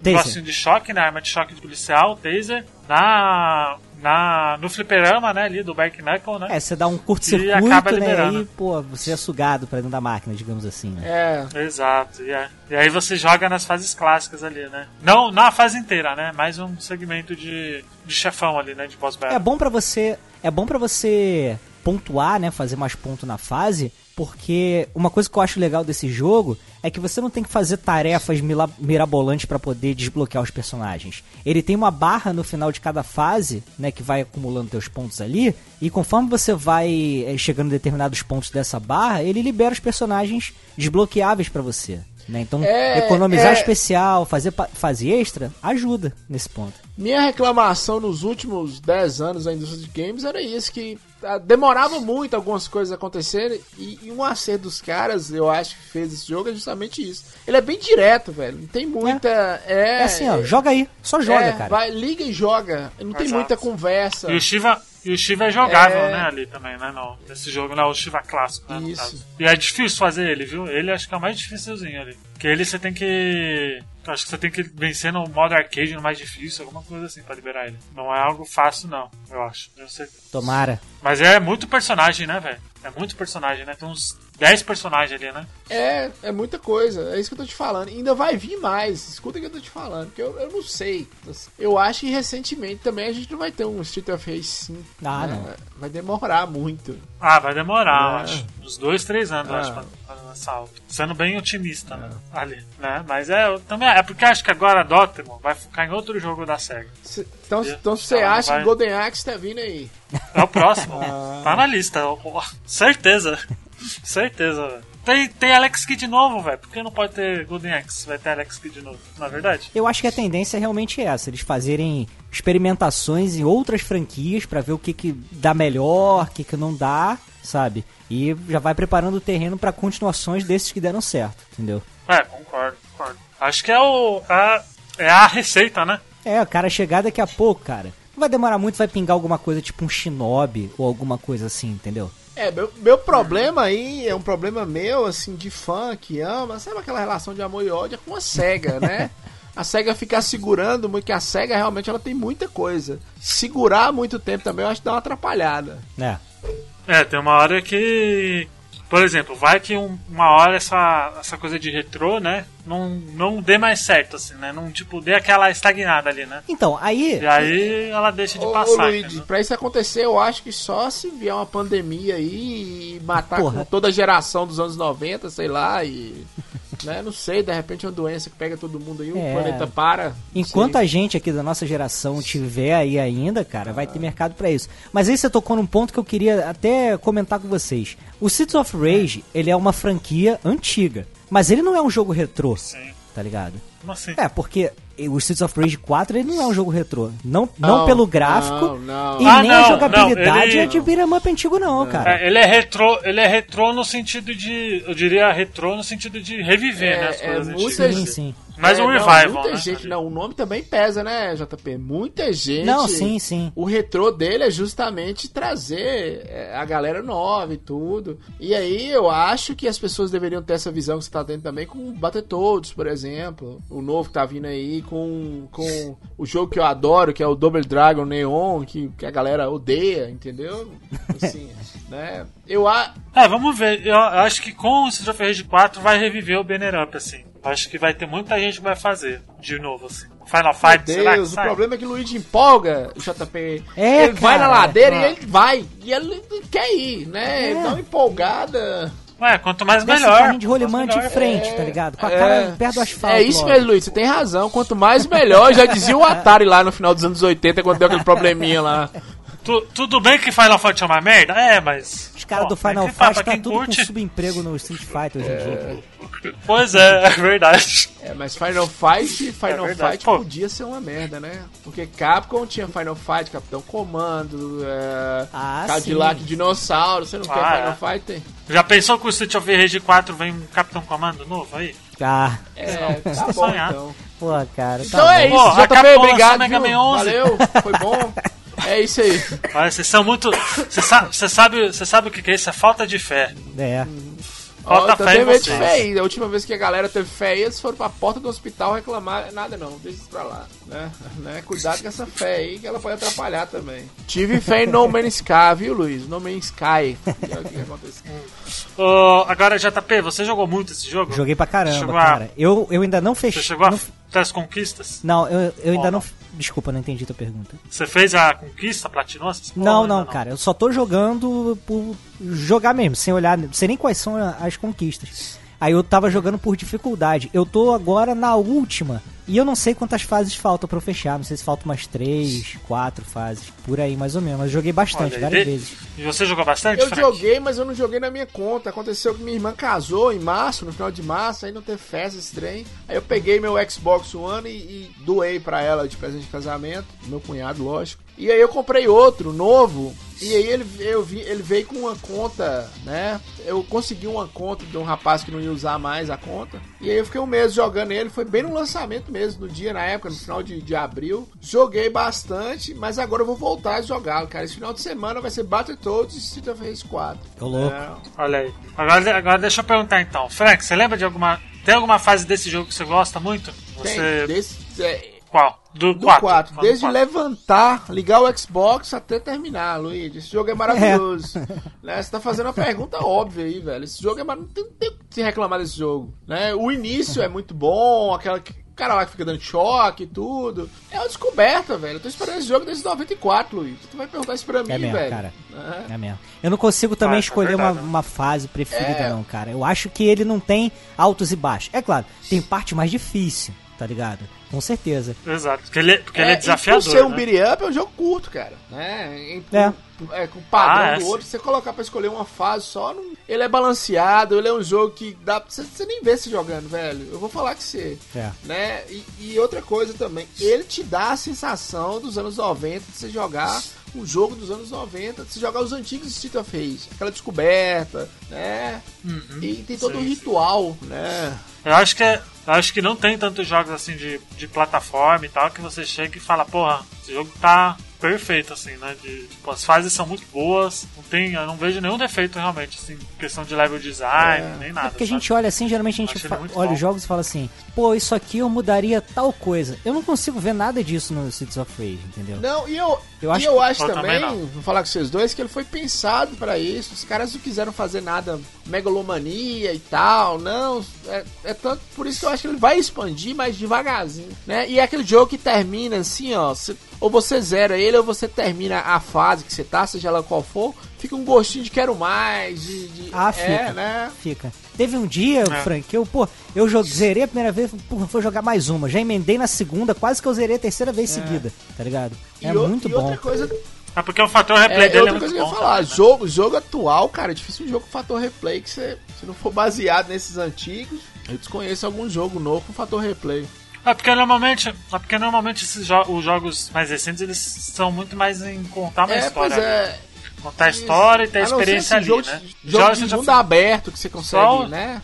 Taser. negocinho de choque, né? Arma de choque de policial, taser, na. Na no fliperama, né? Ali do Bike Knuckle, né? É, você dá um E curto-circuito, acaba né? Aí, pô, você é sugado pra dentro da máquina, digamos assim, né? É. Exato, e, é- e aí você joga nas fases clássicas ali, né? Não na fase inteira, né? Mais um segmento de, de chefão ali, né? De boss battle. É bom pra você, é bom para você pontuar, né, fazer mais ponto na fase, porque uma coisa que eu acho legal desse jogo é que você não tem que fazer tarefas mirabolantes pra poder desbloquear os personagens. Ele tem uma barra no final de cada fase, né, que vai acumulando teus pontos ali, e conforme você vai eh, chegando em determinados pontos dessa barra, ele libera os personagens desbloqueáveis pra você. Né? Então, É, economizar é. especial, fazer, fazer extra, ajuda nesse ponto. Minha reclamação nos últimos 10 anos da indústria de games era isso, que ah, demorava muito algumas coisas acontecerem e, e um acerto dos caras, eu acho que fez esse jogo é justamente isso. Ele é bem direto, velho. Não tem muita. É, É, assim, ó, joga aí, só joga, é, cara. Vai, liga e joga. Não tem Exato. muita conversa. E o Shiva, e o Shiva é jogável, É. né, ali também, né? Não, nesse jogo não, o Shiva clássico, né? Isso. E é difícil fazer ele, viu? Ele acho que é o mais dificilzinho ali. Porque ele você tem que. Acho que você tem que vencer no modo arcade no mais difícil, alguma coisa assim pra liberar ele. Não é algo fácil, não, eu acho. Eu sei. Tomara. Mas é muito personagem, né, velho? É muito personagem, né? Tem uns 10 personagens ali, né? É, é muita coisa. É isso que eu tô te falando. E ainda vai vir mais. Escuta o que eu tô te falando. Porque eu, eu não sei. Eu acho que recentemente também a gente não vai ter um Street of Rage 5. Ah, né? não. Vai demorar muito. Ah, vai demorar, eu É. acho. Uns dois, três anos, eu Ah. acho, Sendo bem otimista, né? Ali, né? Mas é, eu também, é porque acho que agora a Dotemu vai focar em outro jogo da SEGA. Se- Então, E- então se você acha vai- que Golden Axe tá vindo aí. É o próximo. Ah. Tá na lista. Certeza. Certeza, velho. Tem, tem Alex Kidd novo, velho. Por que não pode ter Golden Axe? Vai ter Alex Kidd novo, na é verdade? Eu acho que a tendência é realmente essa, eles fazerem experimentações em outras franquias pra ver o que, que dá melhor, o que, que não dá, sabe? E já vai preparando o terreno pra continuações desses que deram certo, entendeu? É, concordo, concordo. Acho que é o. A, é a receita, né? É, o cara chegar daqui a pouco, cara. Não vai demorar muito, vai pingar alguma coisa tipo um shinobi ou alguma coisa assim, entendeu? É, meu, meu problema aí é um problema meu, assim, de fã que ama. Sabe aquela relação de amor e ódio é com a SEGA, né? A SEGA ficar segurando muito, que a SEGA realmente ela tem muita coisa. Segurar muito tempo também eu acho que dá uma atrapalhada. É. É, tem uma hora que. Por exemplo, vai que um- uma hora essa, essa coisa de retrô, né? Não, não dê mais certo, assim, né? Não, tipo, dê aquela estagnada ali, né? Então, aí. E aí ela deixa de Ô, passar. ô Luigi, pra isso acontecer, eu acho que só se vier uma pandemia aí e matar toda a geração dos anos 90, sei lá, e. Né, não sei, de repente uma doença que pega todo mundo aí, o É. planeta para. Enquanto sei. a gente aqui da nossa geração tiver aí ainda, cara, vai ter mercado pra isso. Mas aí você tocou num ponto que eu queria até comentar com vocês. O Cities of Rage, ele é uma franquia antiga, mas ele não é um jogo retrô, Sim. tá ligado? Como assim? É, porque o Streets of Rage 4 ele não é um jogo retrô. Não, não, Não, pelo gráfico não, não. e Ah, nem a jogabilidade não, ele- é de beat'em up antigo, não, cara. É, ele é retrô, ele é retrô no sentido de, eu diria retrô no sentido de reviver, É, né, as é coisas muita antigas. Sim, sim. Mas É, um não, revival, muita né? gente, não, o nome também pesa, né, JP? Muita gente. Não, sim, sim. O retrô dele é justamente trazer é, a galera nova e tudo. E aí eu acho que as pessoas deveriam ter essa visão que você tá tendo também com o Battletoads, por exemplo. O novo que tá vindo aí com, com o jogo que eu adoro, que é o Double Dragon Neon, que, que a galera odeia, entendeu? Assim, né? Eu a... É, vamos ver. Eu, eu acho que com o Street of Rage 4 vai reviver o Banner Up, assim. Acho que vai ter muita gente que vai fazer de novo, assim. Final Fight, Meu será que Deus, o sai? problema é que o Luigi empolga, o JP. É, ele vai na cara. ladeira e ele vai. E ele quer ir, né? É. Ele dá uma empolgada. Ué, quanto mais Desce melhor. um carrinho de de melhor. frente, tá ligado? Com a cara perto do asfalto. É isso mesmo, Luiz. Você tem razão. Quanto mais melhor, já dizia o Atari lá no final dos anos 80, quando deu aquele probleminha lá. Tu- tudo bem que Final Fight é uma merda? É, mas. Os caras do Final Fight tá quem tudo curte. com subemprego no Street Fighter hoje em dia. Pois é, é verdade. É, mas Final Fight, Final verdade. Fight Pô. podia ser uma merda, né? Porque Capcom tinha Final Fight, Capitão Comando, é, Ah, Cadillac sim. Dinossauro. Você não quer Ah, Final é. Fight? Já pensou que o Street of Rage 4 vem um Capitão Comando novo aí? Ah, É, tá bom então. pô, cara. Tá Então bom. é isso, Pô, JP, Capcom lançou obrigado. Mega? Man 11. Valeu, foi bom. É isso aí. Olha, vocês são muito. Você sabe, você sabe, você sabe o que que é isso? É falta de fé. É. Falta então fé em vocês. fé aí. A última vez que a galera teve fé aí, eles foram pra porta do hospital reclamar. Nada não, deixa isso pra lá. Né? né? Cuidado com essa fé aí, que ela pode atrapalhar também. Tive fé em No Man's Sky, viu, Luiz? No Man's Sky. E olha o que que aconteceu. Ô, agora, JP, você jogou muito esse jogo? Joguei pra caramba, Chegou a- cara. Eu, eu ainda não Você fechei. chegou a não- as conquistas? Não, eu, eu ainda não. Desculpa, não entendi tua pergunta. Você fez a conquista, platinou essas Não, ainda não, cara. Eu só tô jogando por jogar mesmo, sem olhar, não sei nem quais são as conquistas. Aí eu tava jogando por dificuldade. Eu tô agora na última, E eu não sei quantas fases faltam pra eu fechar. Não sei se faltam umas três, quatro fases. Por aí, mais ou menos. Mas eu joguei bastante, Olha, várias e- vezes. E você jogou bastante, Eu Frank? joguei, mas eu não joguei na minha conta. Aconteceu que minha irmã casou em março, no final de março, aí não teve festa esse trem. Aí eu peguei meu Xbox One e, e doei pra ela de presente de casamento, meu cunhado, lógico. E aí eu comprei outro, novo, e aí ele, eu vi, ele veio com uma conta, né? Eu consegui uma conta de um rapaz que não ia usar mais a conta. E aí eu fiquei um mês jogando ele, foi bem no lançamento mesmo, no dia, na época, no final de, de abril. Joguei bastante, mas agora eu vou voltar a jogar, cara. Esse final de semana vai ser Battletoads e Street of Rage 4. Ô, louco. É, Olha aí. Agora, agora deixa eu perguntar então. Frank, você lembra de alguma. Tem alguma fase desse jogo que você gosta muito? tem, Você. desse, é, Qual? Do do 4. 4, desde levantar, ligar o Xbox até terminar, Luigi. Esse jogo é maravilhoso. né? Você tá fazendo uma pergunta óbvia aí, velho. Esse jogo é maravilhoso. Não tem o que se reclamar desse jogo. Né? O início é muito bom, aquela que- o cara lá que fica dando choque e tudo. É uma descoberta, velho. Eu tô esperando esse jogo desde 94, Luigi. Tu vai perguntar isso pra mim, É mesmo, velho. cara. É. É mesmo. Eu não consigo também Ah, é escolher uma, verdade, né? uma fase preferida, É. não, cara. Eu acho que ele não tem altos e baixos. É claro, tem parte mais difícil, tá ligado? Com certeza. Exato. Porque ele, porque ele é e desafiador. Por ser um né? beat up, é um jogo curto, cara. Né? Em- É. é, com o padrão Ah, é, do sim. outro, você colocar pra escolher uma fase só, não- ele é balanceado, ele é um jogo que dá você, você nem ver se jogando, velho. Eu vou falar que você. É. Né? E, e outra coisa também, ele te dá a sensação dos anos 90 de você jogar um jogo dos anos 90, de você jogar os antigos Street of Rage, aquela descoberta, né? E tem todo Sim, um sim. ritual, né? Eu acho que é- acho que não tem tantos jogos assim de, de plataforma e tal que você chega e fala, porra, esse jogo tá perfeito, assim, né? De, tipo, as fases são muito boas, não tem, eu não vejo nenhum defeito realmente, assim, questão de level design, É. nem É nada. porque a sabe? gente olha assim, geralmente a gente olha os jogos e fala assim, pô, isso aqui eu mudaria tal coisa. Eu não consigo ver nada disso no Cities of Rage, entendeu? Não, e eu, Eu e acho eu que- acho Eu também, também vou falar com vocês dois, que ele foi pensado pra isso. Os caras não quiseram fazer nada megalomania e tal, não. É, é tanto por isso que eu acho que ele vai expandir, mas devagarzinho, né? E é aquele jogo que termina assim, ó. cê- ou você zera ele, ou você termina a fase que você tá, seja ela qual for, fica um gostinho de quero mais, de. de- Ah, é, fica. né? Fica. Teve um dia, É. Frank, que eu, pô, eu zerei a primeira vez, pô, vou jogar mais uma. Já emendei na segunda, quase que eu zerei a terceira vez seguida, tá ligado? É e o- muito e bom. outra coisa É porque o fator replay É, dele é outra muito coisa que eu bom. ia falar, também, né? jogo, jogo atual, cara, é difícil um jogo com fator replay que você, se não for baseado nesses antigos, eu desconheço algum jogo novo com fator replay. É porque normalmente, é porque normalmente esses jo- os jogos mais recentes eles são muito mais em contar uma é, história. pois é. Contar a história e ter a experiência esse ali, jogo, né? de- Jogo Jogos de mundo aberto que você consegue, Só- né?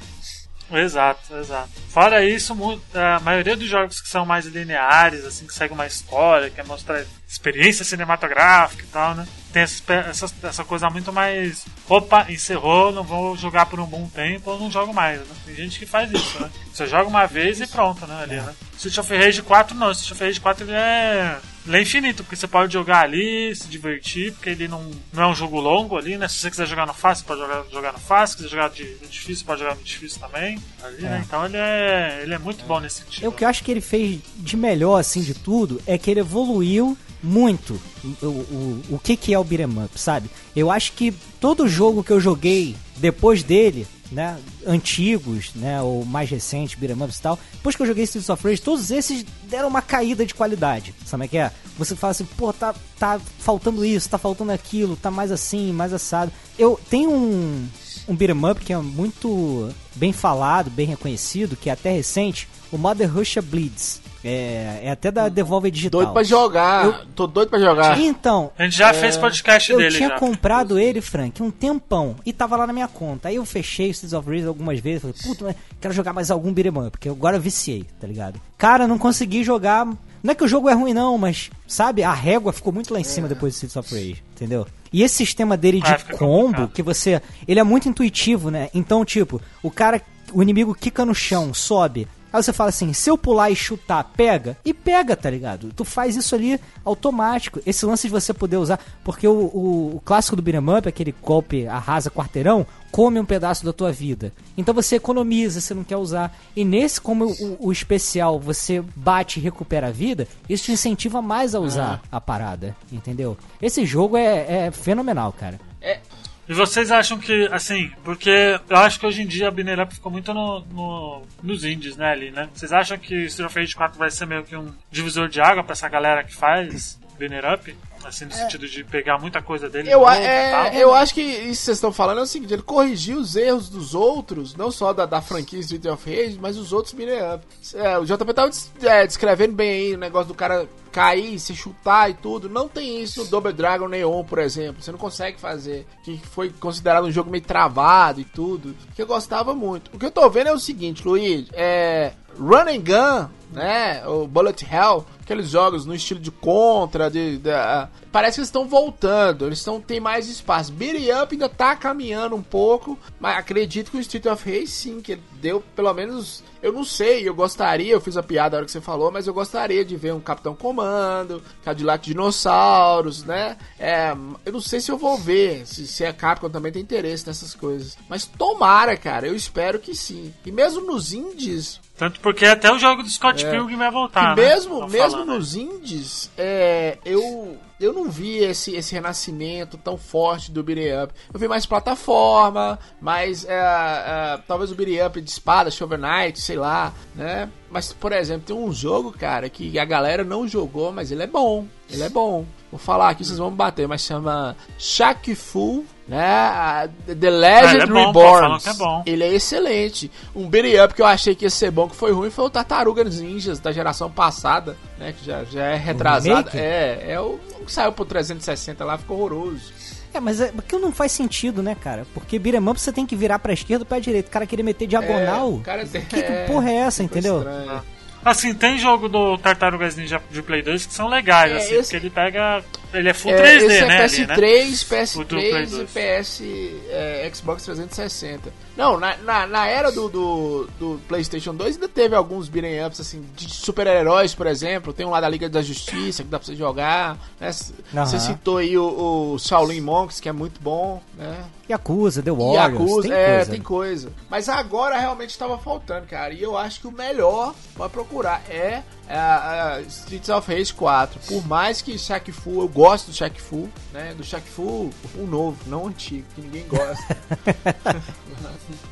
Exato, exato. Fora isso, a maioria dos jogos que são mais lineares, assim, que seguem uma história, quer mostrar experiência cinematográfica e tal, né? Tem essa, essa, essa coisa muito mais. Opa, encerrou, não vou jogar por um bom tempo, ou não jogo mais, né? Tem gente que faz isso, né? Você joga uma vez e pronto, né? Ali, né? Street of Rage 4 não, Street of Rage 4 ele é. Ele é infinito, porque você pode jogar ali, se divertir, porque ele não, não é um jogo longo ali, né? Se você quiser jogar no fácil, pode jogar, jogar no fácil, se quiser jogar de, no difícil, pode jogar no difícil também. Ali, né? Então ele é, ele é muito bom nesse sentido. É o que eu acho que ele fez de melhor, assim, de tudo, é que ele evoluiu muito o, o, o que, que é o beat'em up, sabe? Eu acho que todo jogo que eu joguei depois dele, né, antigos, né, ou mais recentes, beat'em ups e tal, depois que eu joguei Streets of Rage, todos esses deram uma caída de qualidade, sabe o que é? Você fala assim, pô, tá, tá faltando isso, tá faltando aquilo, tá mais assim, mais assado. Eu tenho um, um beat'em up que é muito bem falado, bem reconhecido, que é até recente, o Mother Russia Bleeds. É, é até da Devolver Digital. Doido pra jogar. Eu- Tô doido pra jogar. Então, A gente já fez podcast eu dele tinha já. comprado ele, Frank, um tempão e tava lá na minha conta. Aí eu fechei o Streets of Rage algumas vezes, falei, puta, mas quero jogar mais algum beat'em up, porque agora eu viciei, tá ligado? Cara, não consegui jogar. Não é que o jogo é ruim não, mas sabe, a régua ficou muito lá em cima depois do Streets of Rage, entendeu? E esse sistema dele de Ah, combo, complicado. que você, ele é muito intuitivo, né? Então, tipo, o cara, o inimigo quica no chão, sobe, Aí você fala assim, se eu pular e chutar, pega? E pega, tá ligado? Tu faz isso ali automático. Esse lance de você poder usar. Porque o, o, o clássico do beat'em up, aquele golpe arrasa quarteirão, come um pedaço da tua vida. Então você economiza, você não quer usar. E nesse, como o, o especial você bate e recupera a vida, isso te incentiva mais a usar a parada, entendeu? Esse jogo é, é fenomenal, cara. E vocês acham que, assim, porque eu acho que hoje em dia a Binner Up ficou muito no, no- nos indies, né, ali, né? Vocês acham que Street of Rage 4 vai ser meio que um divisor de água pra essa galera que faz Binner Up? Assim, no sentido de pegar muita coisa dele Eu, a- é, tal? eu acho que isso que vocês estão falando é o seguinte: ele corrigiu os erros dos outros, não só da, da franquia Street of Rage, mas os outros beat'em up. É, o JP tava des- é, descrevendo bem aí o negócio do cara cair, se chutar e tudo. Não tem isso no Double Dragon Neon, por exemplo. Você não consegue fazer. Que foi considerado um jogo meio travado e tudo. Que eu gostava muito. O que eu tô vendo é o seguinte, Luiz: é. Run and Gun, né? O Bullet Hell, aqueles jogos no estilo de Contra, de, de- ah, parece que estão voltando, eles estão tem mais espaço. Beat Up ainda tá caminhando um pouco, mas acredito que o Street of Rage sim, que deu pelo menos, eu não sei, eu gostaria, eu fiz a piada na hora que você falou, mas eu gostaria de ver um Capitão Comando, Cadillac Dinossauros, né? É, eu não sei se eu vou ver, se, se a Capcom também tem interesse nessas coisas, mas tomara, cara, eu espero que sim. E mesmo nos indies, Tanto porque até o jogo do Scott É. Pilgrim vai voltar, que né? mesmo, Tão mesmo falando, né? nos indies, é, eu, eu não vi esse, esse renascimento tão forte do beat'em up. Eu vi mais plataforma, mais é, é, talvez o beat'em up de espada, Shovel Knight, sei lá, né? Mas, por exemplo, tem um jogo, cara, que a galera não jogou, mas ele é bom. Ele é bom. Vou falar aqui, vocês vão me bater, mas chama Shaq Fu, né? The Legend Ah, ele é bom, Reborn. é bom. Ele é excelente. Um beat'em up que eu achei que ia ser bom, que foi ruim, foi o Tartarugas Ninjas da geração passada, né? Que já, já é retrasado. É, é o o que saiu pro 360 lá, ficou horroroso. É, mas é, porque não faz sentido, né, cara? Porque beat'em up você tem que virar pra esquerda ou pra direita. O cara queria meter diagonal. É, cara que, que é, porra é essa, entendeu? estranho. Assim, tem jogo do Tartarugas Ninja de Play 2 que são legais, É, assim, esse- porque ele pega. Ele é full É, 3D, esse é né? ali, PS3, né? O do Play PS3 e 2. PS é, Xbox 360. Não, na, na, na era do, do, do PlayStation 2 ainda teve alguns beat'em ups, assim, de super-heróis, por exemplo. Tem um lá da Liga da Justiça que dá pra você jogar. né? Aham. Você citou aí o, o Shaolin Monks, que é muito bom, né? Yakuza, The Warriors, Yakuza, tem é, coisa. tem coisa. Mas agora realmente estava faltando, cara. E eu acho que o melhor pra procurar é a, a Streets of Rage 4. Por mais que Shaq Fu, eu gosto do Shaq Fu, né? Do Shaq Fu, o novo, não o antigo, que ninguém gosta.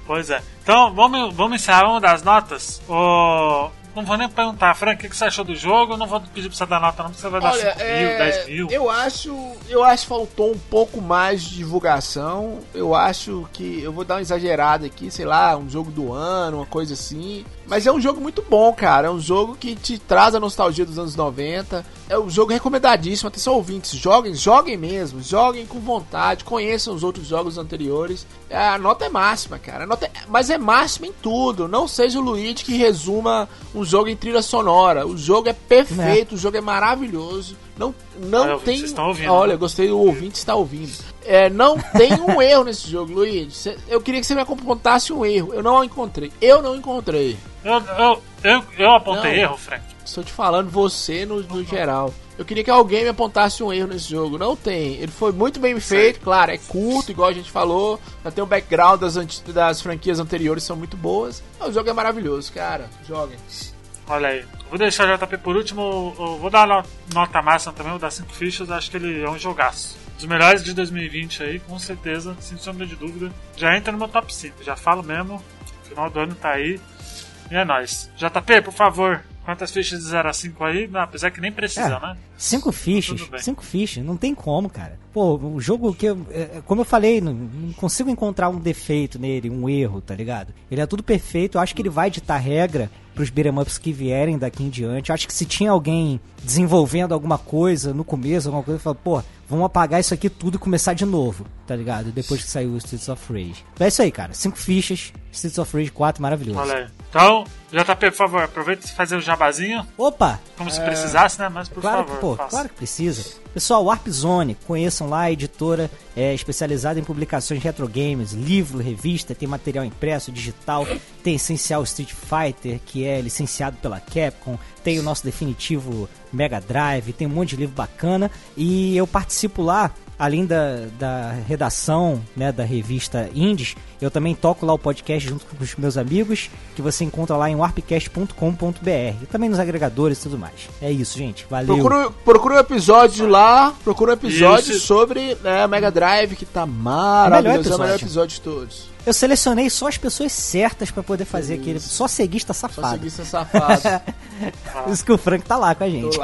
Pois é. Então, vamos, vamos encerrar, vamos dar as notas. O... Não vou nem perguntar, Frank, o que você achou do jogo? Eu não vou pedir pra você dar nota, não, porque você vai dar Olha, 5 mil, é, 10 mil. eu acho, eu acho que faltou um pouco mais de divulgação. Eu acho que eu vou dar uma exagerada aqui, sei lá, um jogo do ano, uma coisa assim. Mas é um jogo muito bom, cara. É um jogo que te traz a nostalgia dos anos 90. É um jogo recomendadíssimo. Atenção, ouvintes, joguem, joguem mesmo, joguem com vontade, conheçam os outros jogos anteriores. A nota é máxima, cara. A nota é- mas é máxima em tudo. Não seja o Luigi que resuma um jogo em trilha sonora. O jogo é perfeito, o jogo é maravilhoso. Não, não Olha, tem. ouvindo, Olha, né? eu gostei do ouvinte está ouvindo. É, não tem um erro nesse jogo, Luigi. Cê- Eu queria que você me apontasse um erro. Eu não encontrei. Eu não encontrei. Eu, eu, eu, eu apontei Não. erro, Frank. Estou te falando você no, no geral. Eu queria que alguém me apontasse um erro nesse jogo. Não tem. Ele foi muito bem feito, claro, é curto, igual a gente falou. Já tem o background das, das franquias anteriores, são muito boas. O jogo é maravilhoso, cara. Joguem. Olha aí. Vou deixar o JP por último. vou dar no- nota máxima também, vou dar 5 fichas. Acho que ele é um jogaço. Dos melhores de 2020 aí, com certeza, sem sombra de dúvida. Já entra no meu top 5, já falo mesmo. Final do ano tá aí. E é nóis. JP, por favor, quantas fichas de 0 a 5 aí? Não, apesar que nem precisa, É. né? Cinco fichas, cinco fichas, não tem como, cara. Pô, o jogo que, eu, é, como eu falei, não, não consigo encontrar um defeito nele, um erro, tá ligado? Ele é tudo perfeito, eu acho que ele vai ditar regra pros beat'em ups que vierem daqui em diante. Eu acho que se tinha alguém desenvolvendo alguma coisa no começo, alguma coisa, fala, pô, vamos apagar isso aqui tudo e começar de novo, tá ligado? Depois que saiu o Streets of Rage. Então é isso aí, cara. Cinco fichas, Streets of Rage 4, maravilhoso. Aí. Então, JP, por favor, aproveita e fazer o jabazinho, Opa! como se precisasse, né? Mas por Claro favor, que, pô, claro que precisa. Pessoal, Warp Zone, conheçam lá a editora é, especializada em publicações de retro games, livro, revista, tem material impresso, digital, tem Essencial Street Fighter, que é licenciado pela Capcom, tem o nosso definitivo Mega Drive, tem um monte de livro bacana e eu participo lá além da, da redação né, da revista Indies, eu também toco lá o podcast junto com os meus amigos, que você encontra lá em warpcast.com.br. E também nos agregadores e tudo mais. É isso, gente. Valeu. Procura, procura um episódio lá, procura um episódio isso. sobre né, Mega Drive, que tá maravilhoso. É o melhor episódio de todos. Eu selecionei só as pessoas certas para poder fazer Isso. aquele. Só ceguista safado. Só ceguista safado. Isso que o Frank tá lá com a gente.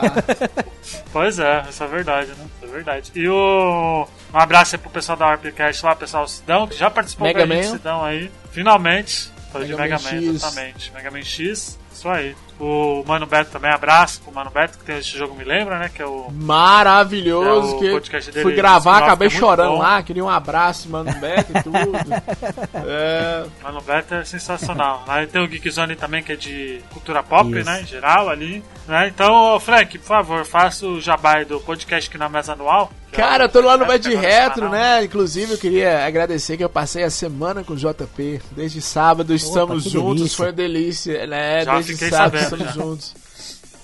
pois é, isso é verdade, né? Isso é verdade. E o. Um abraço aí pro pessoal da Arpcast lá, pessoal Sidão, que já participou Mega da gente, Sidão aí. Finalmente. Foi de Mega Man, exatamente. Mega Man X, isso aí. O Mano Beto também, abraço pro Mano Beto, que tem esse jogo, me lembra, né? Que é o. Maravilhoso! Que, é o que dele, fui gravar, acabei é chorando lá, queria um abraço, Mano Beto e tudo. é... Mano Beto é sensacional. Aí tem o Geekzone também, que é de cultura pop, Isso. né? Em geral ali. Né? Então, Frank, por favor, faça o jabá do podcast aqui na mesa anual. Cara, eu tô lá no Bad Retro, né? Inclusive, eu queria agradecer que eu passei a semana com o JP. Desde sábado estamos juntos, delícia. foi uma delícia, né? Já Desde sábado sabendo, estamos juntos.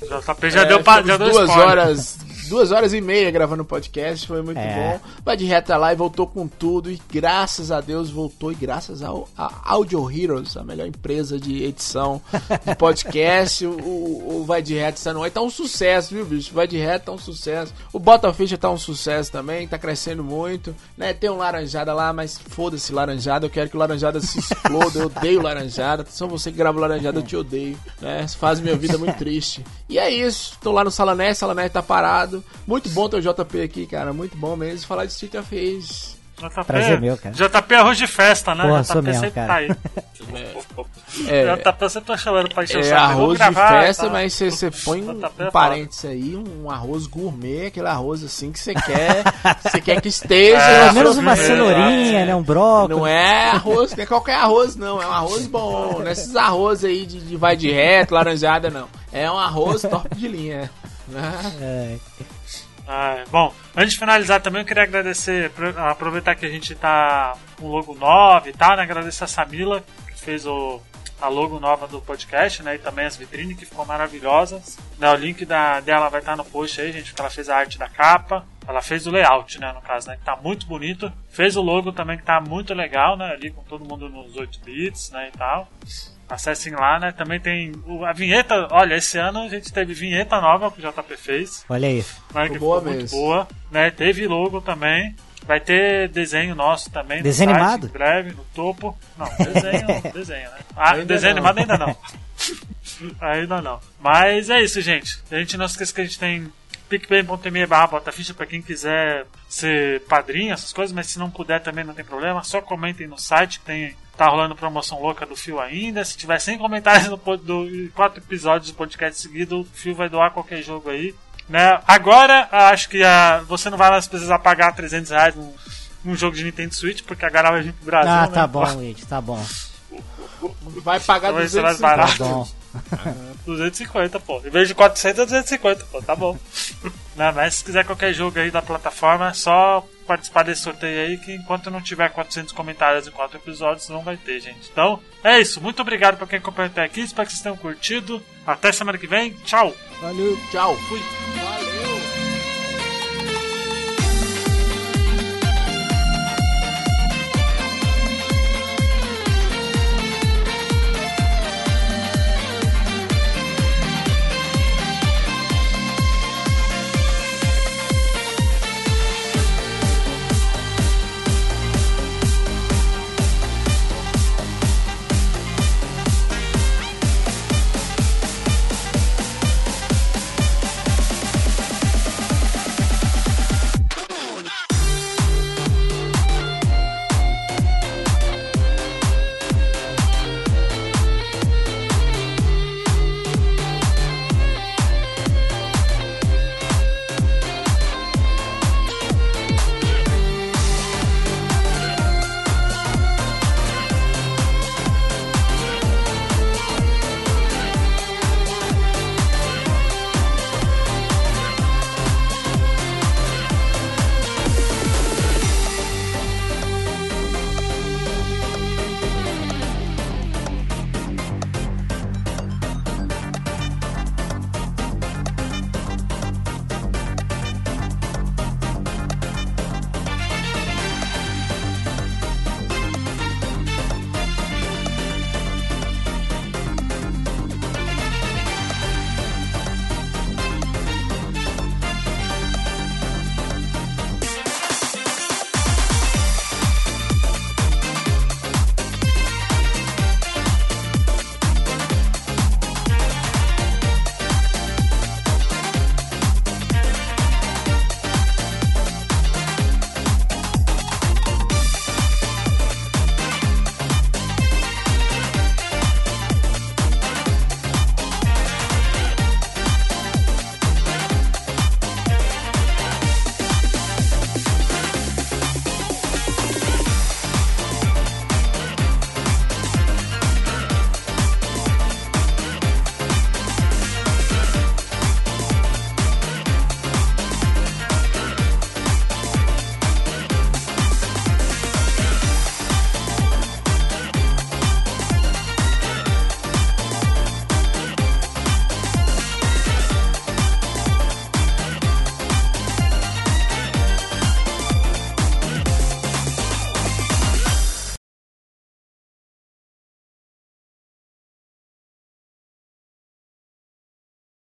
JP já é, deu, já deu duas horas duas horas e meia gravando o podcast, foi muito é. bom. Vai de reta lá e voltou com tudo. E graças a Deus voltou. E graças ao a Audio Heroes, a melhor empresa de edição de podcast, o, o, Vai de Reta está no ar. Tá um sucesso, viu, bicho? Vai de Reta tá um sucesso. O Botaficha tá um sucesso também, tá crescendo muito. Né? Tem um Laranjada lá, mas foda-se Laranjada. Eu quero que o Laranjada se exploda. Eu odeio Laranjada. Só você que grava Laranjada, eu te odeio. Né? Faz minha vida muito triste. E é isso. Tô lá no Salané, Salané tá parado. Muito bom ter o JP aqui, cara. Muito bom mesmo. Falar de Street of Rage. JP, Prazer meu, cara. JP é arroz de festa, né? Porra, JP mesmo, sempre cara. tá aí. É, JP sempre tá chamando pra encher é, o saco. arroz gravar, de festa, tá. mas você põe um, um parênteses aí, um arroz gourmet, aquele arroz assim que você quer, você quer que esteja. É, pelo menos uma cenourinha, é, né? Um brócolis. Não é arroz, não é qualquer arroz, não. É um arroz bom. Não é esses arroz aí de, de vai de reto, laranjada, não. É um arroz top de linha. Ah, bom, antes de finalizar também eu queria agradecer, aproveitar que a gente tá com logo 9 e tal, né? Agradecer a Samila, que fez o, a logo nova do podcast, né? E também as vitrines que ficou maravilhosas. Né, o link da, dela vai estar no post aí, gente, porque ela fez a arte da capa. Ela fez o layout, né, no caso, né, que tá muito bonito. Fez o logo também que tá muito legal, né, ali com todo mundo nos 8 bits, né, e tal. Acessem lá, né? Também tem a vinheta. Olha, esse ano a gente teve vinheta nova que o JP fez. Olha aí. Né, que boa mesmo. muito boa. Né? Teve logo também. Vai ter desenho nosso também. Desenho site, animado? Em breve, no topo. Não, desenho, desenho, né? Ah, ainda desenho não. animado ainda não. ainda não. Mas é isso, gente. A gente não esqueça que a gente tem picpay.me barra botaficha para quem quiser ser padrinho, essas coisas, mas se não puder também não tem problema, só comentem no site que tem tá rolando promoção louca do Fio ainda. Se tiver 100 comentários no do, quatro episódios do podcast seguido, o Fio vai doar qualquer jogo aí. Né? Agora, acho que uh, você não vai mais precisar pagar 300 reais num, num jogo de Nintendo Switch, porque agora vai vir pro Brasil. Ah, né? tá bom, Luigi, tá bom. Vai pagar então 250. mais barato. Tá bom. 250, pô. Em vez de 400, é 250, pô. Tá bom. Não, mas se quiser qualquer jogo aí da plataforma, é só participar desse sorteio aí, que enquanto não tiver 400 comentários em 4 episódios, não vai ter, gente. Então, é isso. Muito obrigado pra quem acompanhou até aqui. Espero que vocês tenham curtido. Até semana que vem. Tchau. Valeu. Tchau. Fui.